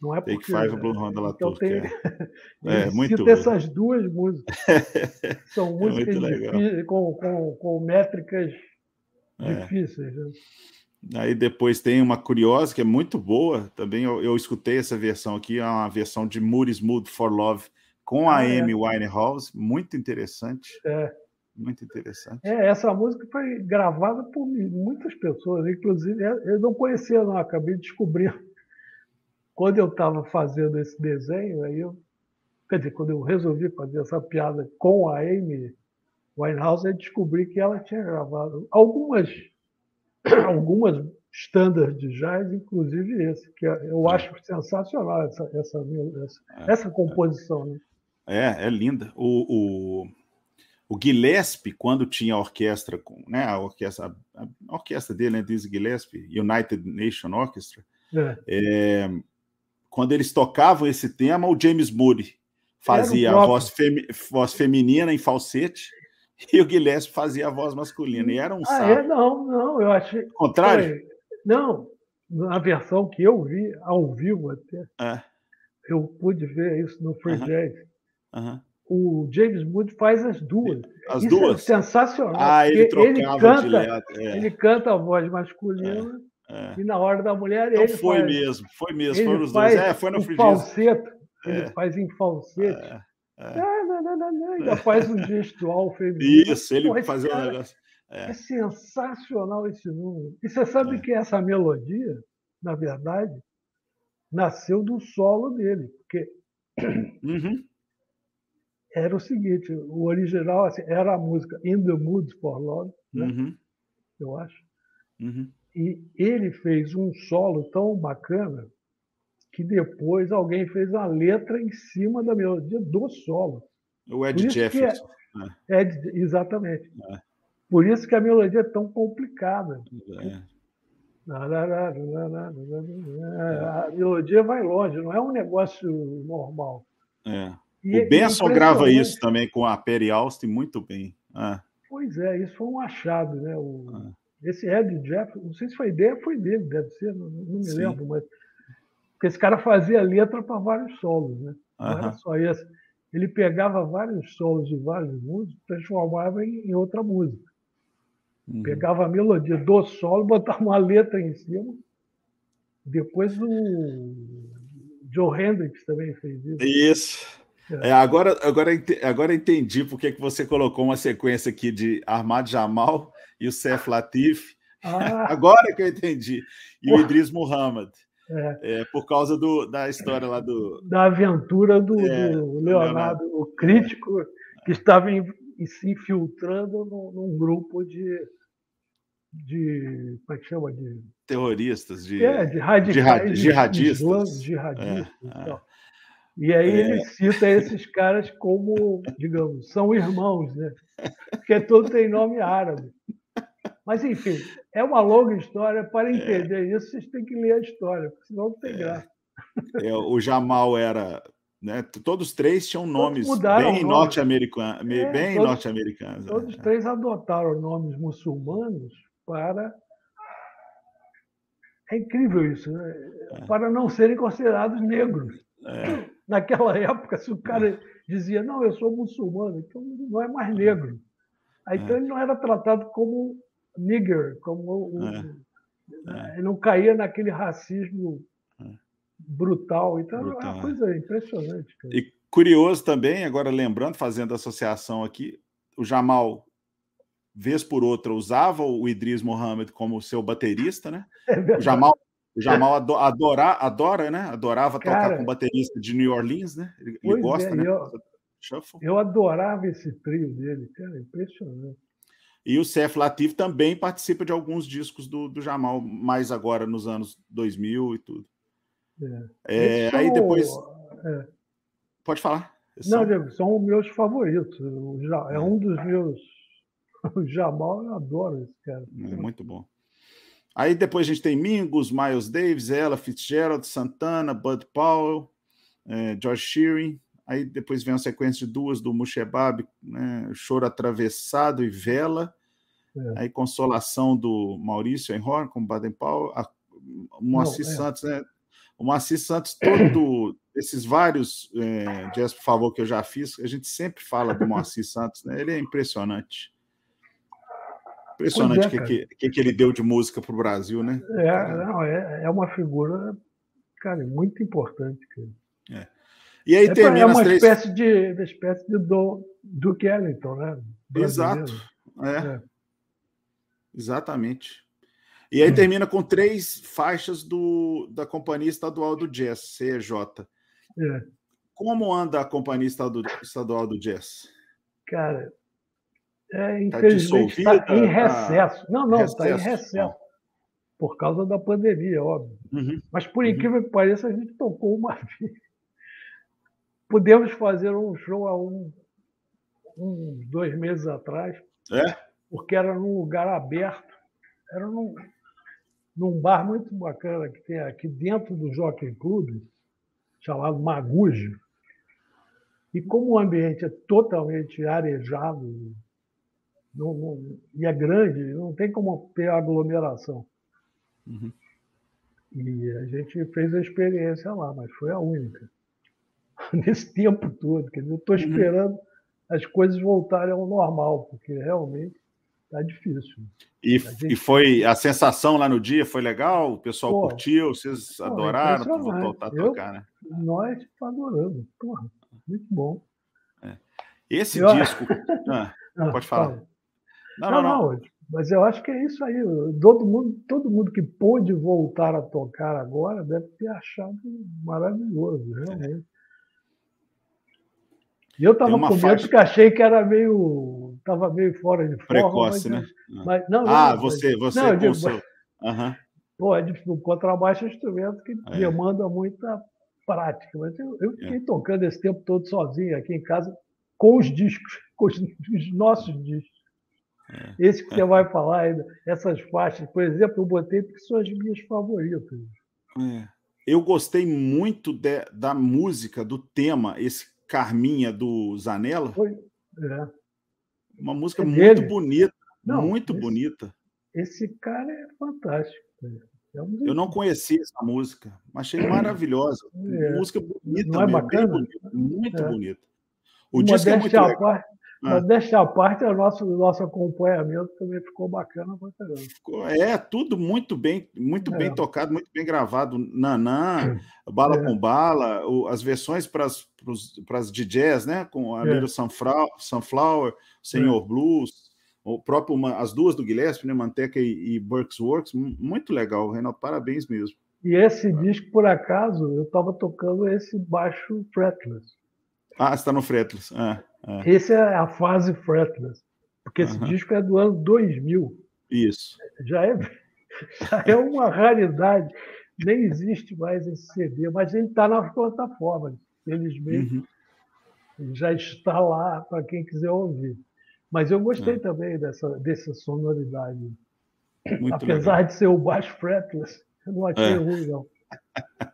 Não é Take Five, Blue Honda La então tem, é. é muito cita essas duas músicas. São é músicas é com, com, com métricas é. difíceis. Né? Aí depois tem uma curiosa que é muito boa também. Eu, eu escutei essa versão aqui, é uma versão de Moody's Mood for Love com a ah, é. Amy Winehouse, muito interessante. É. Muito interessante. É, essa música foi gravada por muitas pessoas, inclusive eu não conhecia, não, acabei descobrindo. Quando eu estava fazendo esse desenho, aí eu, quer dizer, quando eu resolvi fazer essa piada com a Amy Winehouse, eu descobri que ela tinha gravado algumas algumas standards de jazz, inclusive esse, que é, eu acho sensacional essa, essa, essa, é, essa composição. Né? É, é linda. O, o, o Gillespie, quando tinha a orquestra, com, né, a orquestra, a, a orquestra dele, né, Dizzy Gillespie, United Nation Orchestra, é. É, quando eles tocavam esse tema, o James Moody fazia a voz, femi, voz feminina em falsete e o Guilherme fazia a voz masculina. E era um ah, É? Não, não, eu achei. Contrário? Não, na versão que eu vi, ao vivo até, é. eu pude ver isso no Free uh -huh. Jazz. Uh -huh. O James Moody faz as duas. As isso é duas? É sensacional. Ah, ele trocava ele canta, é. ele canta a voz masculina é, é. e na hora da mulher então ele foi faz, mesmo, foi mesmo, foram os dois. É, foi no Free falseto, Ele é. faz em falsete. É. Ainda faz um gestual feminino. Isso, ele Pô, fazia um negócio. É. é. sensacional esse número. E você sabe é. que essa melodia, na verdade, nasceu do solo dele, porque uhum. era o seguinte: o original assim, era a música In the Mood for Love, né? uhum. eu acho. Uhum. E ele fez um solo tão bacana que depois alguém fez a letra em cima da melodia do solo. O Ed Jefferson. É, Ed, exatamente. É. Por isso que a melodia é tão complicada. É. A melodia vai longe, não é um negócio normal. É. E, o Benson grava isso também com a Perry Austin muito bem. É. Pois é, isso foi um achado, né? O, é. Esse Ed Jefferson, não sei se foi ideia, foi dele, deve ser, não, não me Sim. lembro, mas porque esse cara fazia letra para vários solos, né? Não era só esse. Ele pegava vários solos de vários músicos, transformava em, em outra música. Uhum. Pegava a melodia do solo, botava uma letra em cima. Depois o Joe Hendrix também fez isso. Isso. É, agora, agora, agora entendi por que você colocou uma sequência aqui de Armado Jamal e o Seth Latif Ah. Agora que eu entendi. E o Idris Muhammad. É. é. por causa do, da história lá do. Da aventura do, é, do Leonardo, o crítico que estava em, se infiltrando num, num, grupo de. de. como é que chama? De, Terroristas, de, é, de radicais, de, jihadistas. jihadistas é, é. E aí é. ele cita esses caras como, digamos, são irmãos, né? Porque todo tem nome árabe. Mas, enfim, é uma longa história. Para é. entender é. isso, vocês têm que ler a história, porque senão não tem é. graça. É, o Jamal era. Né, todos três tinham nomes bem norte-americanos. É, bem todos, norte-americanos. Todos é. três adotaram nomes muçulmanos para. É incrível isso, né? para não serem considerados negros. Naquela época, se o cara dizia, não, eu sou muçulmano, então não é mais negro. Aí, então ele não era tratado como nigger, como o, é. é. ele não caía naquele racismo é. brutal. Então brutal, é uma coisa impressionante. Cara. E curioso também, agora lembrando, fazendo associação aqui, o Jamal, vez por outra, usava o Idris Mohamed como seu baterista, né? É o Jamal o Jamal adora, adora, né? Adorava Cara, tocar com baterista de New Orleans, né? Ele, ele gosta, é, né? Eu, eu, adorava esse trio dele, cara, impressionante. E o Seth Latif também participa de alguns discos do, do Jamal, mais agora nos anos 2000 e tudo. É. É, aí depois. É. Pode falar. Não, Diego, são os meus favoritos. É, é um dos meus. O Jamal, eu adoro esse cara. É muito bom. Aí depois a gente tem Mingus, Miles Davis, Ella Fitzgerald, Santana, Bud Powell, é, George Shearing. Aí depois vem uma sequência de duas do Mushebab, né, Choro Atravessado e Vela. É. Aí Consolação do Maurício Enhorn, com Baden Powell. A, o Moacir Não, é. Santos, né? O Moacir Santos, todo esses vários é, jazz, por favor, que eu já fiz, a gente sempre fala do Moacir Santos, né? Ele é impressionante. Impressionante o é, que, que, que, ele deu de música para o Brasil, né? É, não, é, é uma figura, cara, muito importante. Cara. É. E aí é, termina é uma três... espécie de, uma espécie de do, Duke Ellington, né? Brasileiro. Exato. É. Exatamente. E aí hum. termina com três faixas do, da Companhia Estadual do Jazz, CEJ. É. Como anda a Companhia Estadual do Jazz? Cara, é, tá infelizmente está tá em recesso. Não, não, está em recesso. Por causa da pandemia, óbvio. Uhum. Mas, por uhum. incrível que pareça, a gente tocou uma vez. Pudemos fazer um show há um, uns dois meses atrás. É? Porque era num lugar aberto. Era num, num bar muito bacana que tem aqui dentro do Jockey Club, chamado Magujo. E como o ambiente é totalmente arejado, não, não, e é grande, não tem como ter aglomeração. Uhum. E a gente fez a experiência lá, mas foi a única. Nesse tempo todo. Quer dizer, eu estou uhum. esperando uhum. as coisas voltarem ao normal, porque realmente está difícil. E, gente... e foi a sensação lá no dia foi legal? O pessoal Pô, curtiu, vocês adoraram voltar a tocar, né? Nós adoramos. Porra, muito bom. É. Esse eu... disco. Ah, ah, pode falar. Não não, não, não, Mas eu acho que é isso aí. Todo mundo, todo mundo que pôde voltar a tocar agora deve ter achado maravilhoso, realmente. E eu estava com medo faixa... porque achei que era meio. Estava meio fora de forma. Precoce, mas, né? Mas, não, ah, não, você, você não, digo, seu... uhum. Pô, é difícil. O contrabaixo é um instrumento que é. demanda muita prática. Mas eu, eu fiquei é. tocando esse tempo todo sozinho aqui em casa com os discos, com os, os nossos discos. É. Esse que você vai falar ainda, essas faixas, por exemplo, eu botei porque são as minhas favoritas. É. Eu gostei muito de, da música, do tema, esse Carminha do Zanella. Foi. É. Uma música é muito bonita, não, muito esse, bonita. Esse cara é fantástico. É um eu não conhecia essa música, mas achei maravilhosa. É. Música bonita, não é bacana? Bonita, muito é. bonita. O disco é muito legal. Ah. Mas deixa a parte, o nosso, nosso acompanhamento também ficou bacana pra caramba. Ficou, é, tudo muito bem, muito é. bem tocado, muito bem gravado. Nanã, Bala é. com Bala, o, as versões para as DJs, né? Com a é. Sunflower, Sunflower Senhor é. Blues, o próprio, as duas do Gillespie, né, Manteca e, e Burks Works, muito legal, Reinaldo, parabéns mesmo. E esse disco, por acaso, eu estava tocando esse baixo fretless. Ah, está no fretless. Ah, ah. Esse é a fase fretless, porque esse disco é do ano 2000. Isso. Já é, já é uma raridade. Nem existe mais esse CD, mas ele está nas plataformas. Felizmente, uhum. já está lá para quem quiser ouvir. Mas eu gostei é. também dessa, dessa sonoridade. Muito Apesar legal. de ser o baixo fretless, eu não achei é. ruim, não.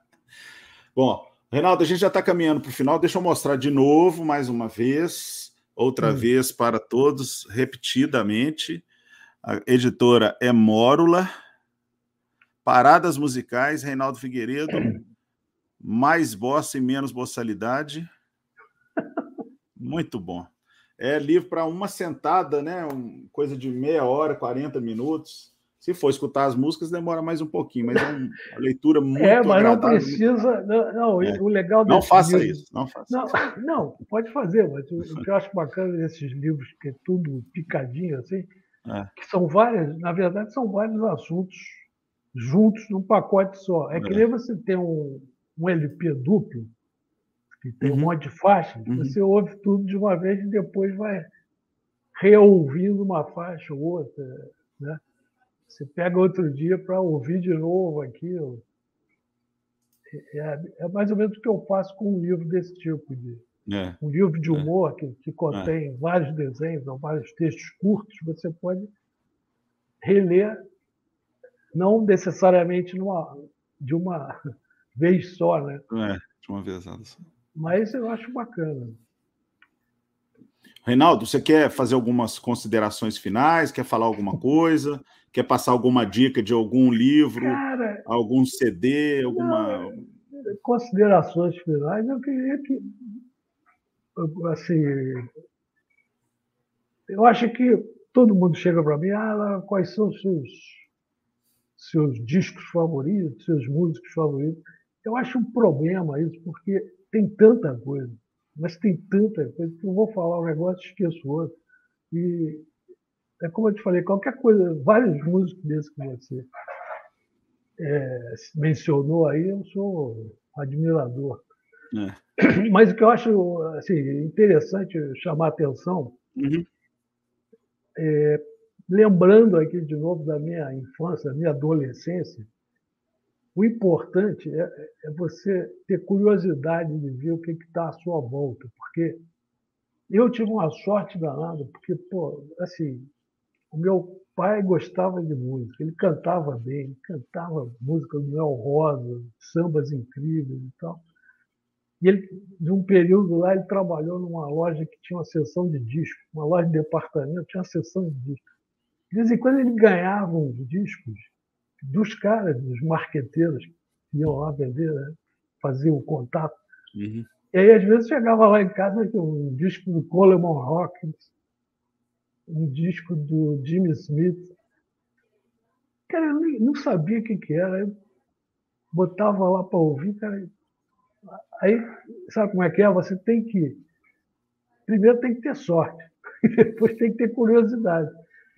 Bom, Reinaldo, a gente já está caminhando para o final. Deixa eu mostrar de novo, mais uma vez, outra hum. vez para todos, repetidamente. A editora é Mórula. Paradas musicais, Reinaldo Figueiredo. Mais bossa e menos boçalidade. Muito bom. É livro para uma sentada, né? Um, coisa de meia hora, 40 minutos. Se for escutar as músicas, demora mais um pouquinho, mas é uma leitura muito É, mas não precisa. Não, não é. o legal Não faça livros, isso, não faça não, isso. Não, pode fazer, mas o, o que eu acho bacana desses livros, que é tudo picadinho assim, é. que são várias, na verdade, são vários assuntos juntos num pacote só. É, é. que nem você tem um, um LP duplo, que tem uhum. um monte de faixas, uhum. você ouve tudo de uma vez e depois vai reouvindo uma faixa ou outra, né? Você pega outro dia para ouvir de novo aquilo. É, é, é, mais ou menos o que eu faço com um livro desse tipo. De, é. Um livro de é. humor que, que contém é. vários desenhos, ou vários textos curtos, você pode reler, não necessariamente numa, de uma vez só, né? É, de uma vez só. Mas eu acho bacana. Reinaldo, você quer fazer algumas considerações finais? Quer falar alguma coisa? Quer passar alguma dica de algum livro, Cara, algum CD, alguma. Não, considerações finais, eu queria que. Assim. Eu acho que todo mundo chega para mim, ah, quais são os seus, seus discos favoritos, seus músicos favoritos. Eu acho um problema isso, porque tem tanta coisa mas tem tanta coisa que eu vou falar um negócio e esqueço outro. E é como eu te falei, qualquer coisa, vários músicos desses que você é, mencionou aí, eu sou admirador. É. Mas o que eu acho assim, interessante chamar a atenção, uhum. é, lembrando aqui de novo da minha infância, da minha adolescência, o importante é, é você ter curiosidade de ver o que está à sua volta, porque eu tive uma sorte danada, porque, pô, assim, o meu pai gostava de música, ele cantava bem, cantava música do Noel Rosa, sambas incríveis e tal. E ele, de um período lá, ele trabalhou numa loja que tinha uma seção de discos, uma loja de departamento, tinha uma seção de discos. De vez em quando ele ganhava uns discos dos caras, dos marqueteiros que iam lá vender, né? faziam o contato. Uhum. E aí, às vezes, chegava lá em casa com um disco do Coleman Hawkins, um disco do Jimmy Smith. Cara, eu nem, não sabia o que, que era. Eu botava lá para ouvir, cara. Aí, sabe como é que é? Você tem que. Primeiro tem que ter sorte, e depois tem que ter curiosidade.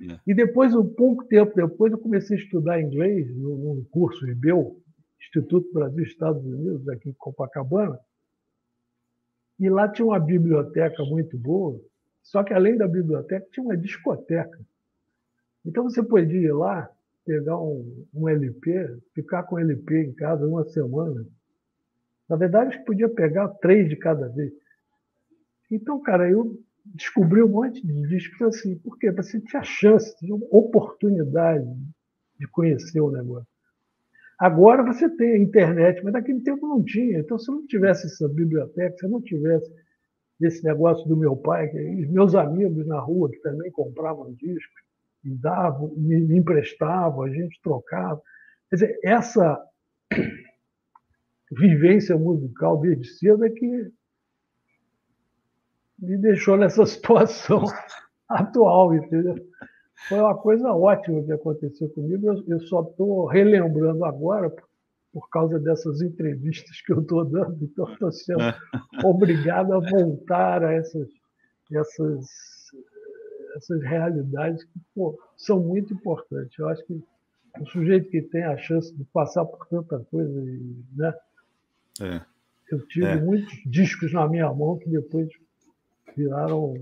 É. E depois, um pouco tempo depois, eu comecei a estudar inglês num curso IBEU, Instituto Brasil Estados Unidos, aqui em Copacabana. E lá tinha uma biblioteca muito boa, só que além da biblioteca tinha uma discoteca. Então você podia ir lá, pegar um, um LP, ficar com o LP em casa uma semana. Na verdade, podia pegar três de cada vez. Então, cara, eu descobri um monte de discos assim. Por quê? Você tinha chance, tinha oportunidade de conhecer o negócio. Agora você tem a internet, mas naquele tempo não tinha. Então, se não tivesse essa biblioteca, se não tivesse esse negócio do meu pai, que, meus amigos na rua que também compravam discos, me davam, me, me emprestavam, a gente trocava. Quer dizer, essa vivência musical desde cedo é que me deixou nessa situação atual, entendeu? Foi uma coisa ótima que aconteceu comigo. Eu, eu só estou relembrando agora por, por, causa dessas entrevistas que eu estou dando, então estou sendo é. obrigado a voltar a essas, essas essas realidades que pô, são muito importantes. Eu acho que o sujeito que tem a chance de passar por tanta coisa, né? É. Eu tive é. muitos discos na minha mão que depois viraram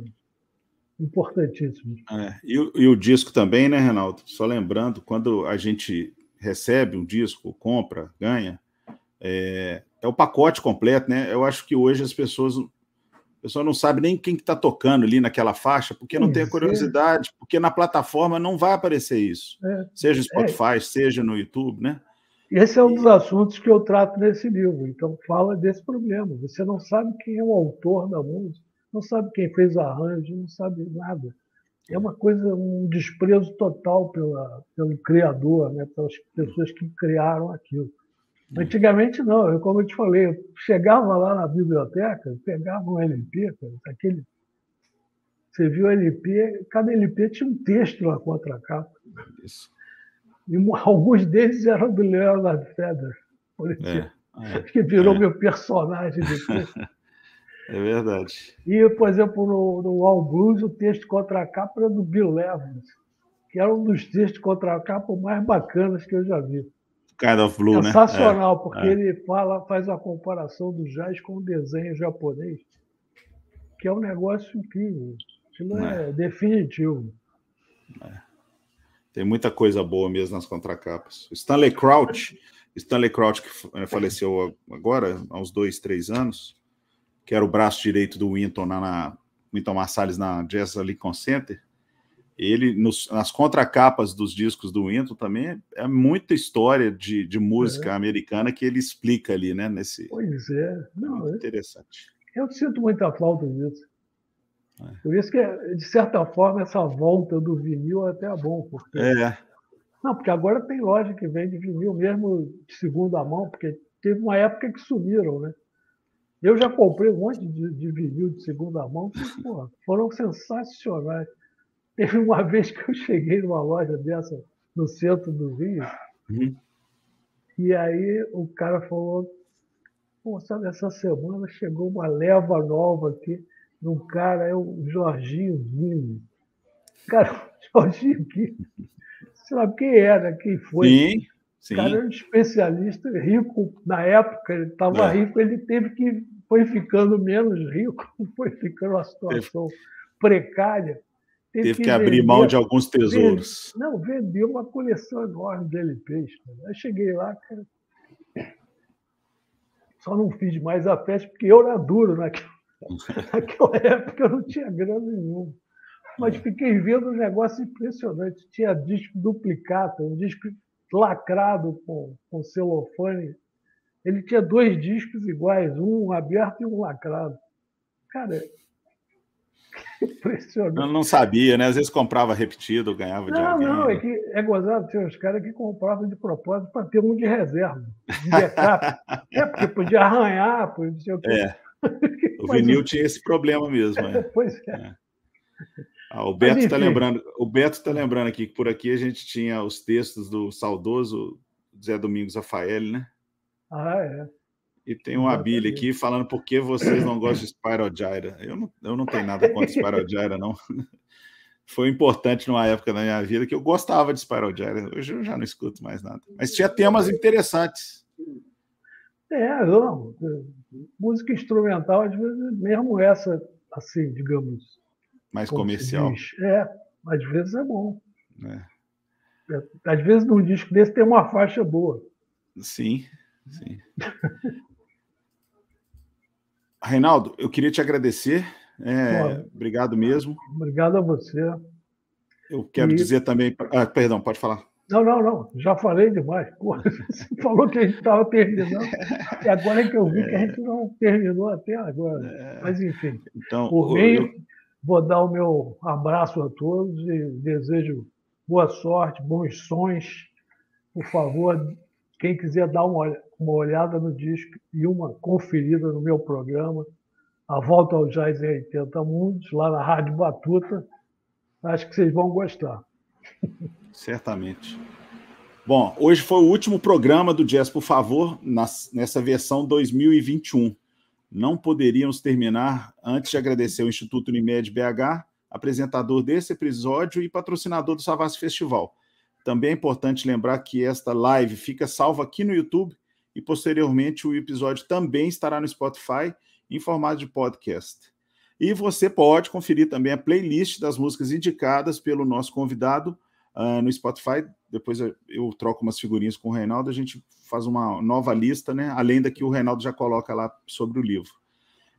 importantíssimos. É. E, e, o disco também, né, Renato? Só lembrando, quando a gente recebe um disco, compra, ganha, é, é o pacote completo, né? Eu acho que hoje as pessoas a pessoa não sabe nem quem está que tá tocando ali naquela faixa, porque não tem a curiosidade, porque na plataforma não vai aparecer isso. É. Seja no Spotify, é. seja no YouTube, né? Esse é um dos assuntos que eu trato nesse livro. Então, fala desse problema. Você não sabe quem é o autor da música, não sabe quem fez o arranjo, não sabe nada. É uma coisa, um desprezo total pela, pelo criador, né? pelas pessoas que criaram aquilo. Antigamente não, eu, como eu te falei, eu chegava lá na biblioteca, pegava um LP, aquele. Você viu o LP, cada LP tinha um texto na contracapa. Isso. E alguns deles eram do Leonard Feather, por exemplo, é, é, que virou é. meu personagem depois. É verdade. E, por exemplo, no, no All Blues, o texto contra a capa era do Bill Evans, que era um dos textos contra a capa mais bacanas que eu já vi. Kind of Blue, né? Sensacional, né? porque é. ele fala, faz a comparação do jazz com o desenho japonês, que é um negócio incrível. Aquilo é, é definitivo. É. Tem muita coisa boa mesmo nas contracapas. Stanley Crouch, Stanley Crouch que faleceu agora, há uns dois, três anos, que era o braço direito do Winton na, na Winton Marsalis na Jazz Lincoln Center. Ele, nos, nas contracapas dos discos do Winton também, é, é muita história de, de música é. americana que ele explica ali, né? Nesse... Pois é. Não, é interessante. Eu sinto muita falta disso. É. Por isso que, de certa forma, essa volta do vinil é até bom. Porque... É. Não, porque agora tem loja que vende vinil mesmo de segunda mão, porque teve uma época que sumiram, né? Eu já comprei um monte de, de vinil de segunda mão que porra, foram sensacionais. Teve uma vez que eu cheguei numa loja dessa no centro do Rio, uhum. e aí o cara falou: Pô, sabe, essa semana chegou uma leva nova aqui, num cara, é o Jorginho Guilherme. Cara, o Jorginho Guilherme, sabe quem era, quem foi? Sim. Sim. O cara era um especialista, rico na época, ele estava é. rico, ele teve que foi ficando menos rico, foi ficando uma situação teve, precária. Teve, teve que, que, abrir vender, mão de alguns tesouros. Vende, não, vendeu uma coleção enorme de LPs. Cara. Aí cheguei lá, cara, só não fiz mais a festa porque eu era duro naquela, naquela época, eu não tinha grana nenhuma. Mas fiquei vendo um negócio impressionante. Tinha disco duplicado, um disco lacrado com, com celofane. Ele tinha dois discos iguais, um aberto e um lacrado. Cara, impressionante. Eu não sabia, né? Às vezes comprava repetido, ganhava não, de alguém. Não, é que é gozado, tinha os caras que compravam de propósito para ter um de reserva, de backup. é, porque podia arranhar, podia... É. O vinil tinha esse problema mesmo. É. pois é. é. Ah, o Beto está lembrando, o Beto está lembrando aqui que por aqui a gente tinha os textos do saudoso Zé Domingos Rafael, né? Ah, é. E tem uma Bíblia aqui falando por que vocês não gostam de Spiral Gyra. Eu não, eu não tenho nada contra Spiral Gyra, não. Foi importante numa época da minha vida que eu gostava de Spiral Gyra. Hoje eu já não escuto mais nada. Mas tinha temas interessantes. É, não. Música instrumental, às vezes, mesmo essa, assim, digamos, mais comercial. É, às vezes é bom. É. É, às vezes num disco desse tem uma faixa boa. Sim, sim. Reinaldo, eu queria te agradecer. É, obrigado mesmo. Obrigado a você. Eu quero e... dizer também. Ah, perdão, pode falar. Não, não, não. Já falei demais. você falou que a gente estava terminando. E agora é que eu vi é... que a gente não terminou até agora. É... Mas, enfim. Então, por mim, eu... Vou dar o meu abraço a todos e desejo boa sorte, bons sons. Por favor, quem quiser dar uma, olhada no disco e uma conferida no meu programa, A Volta ao Jazz em 80 Mundos, lá na Rádio Batuta, acho que vocês vão gostar. Certamente. Bom, hoje foi o último programa do Jazz, por favor, nessa versão 2021 não poderíamos terminar antes de agradecer ao Instituto Unimed BH, apresentador desse episódio e patrocinador do Savassi Festival. Também é importante lembrar que esta live fica salva aqui no YouTube e posteriormente o episódio também estará no Spotify em formato de podcast. E você pode conferir também a playlist das músicas indicadas pelo nosso convidado uh, no Spotify. Depois eu, troco umas figurinhas com o Reinaldo, a gente faz uma nova lista, né? Além da que o Reinaldo já coloca lá sobre o livro.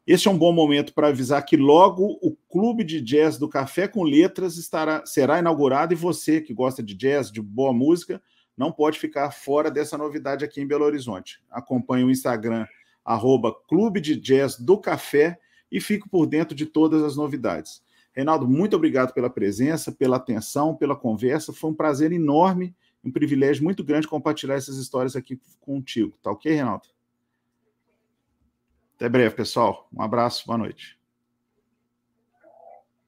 Este é um bom momento para avisar que logo o Clube de Jazz do Café com Letras estará, será inaugurado e você que gosta de jazz, de boa música, não pode ficar fora dessa novidade aqui em Belo Horizonte. Acompanhe o Instagram, arroba Clube de Jazz do Café e fique por dentro de todas as novidades. Reinaldo, muito obrigado pela presença, pela atenção, pela conversa. Foi um prazer enorme, um privilégio muito grande compartilhar essas histórias aqui contigo. Tá ok, Reinaldo? Até breve, pessoal. Um abraço, boa noite.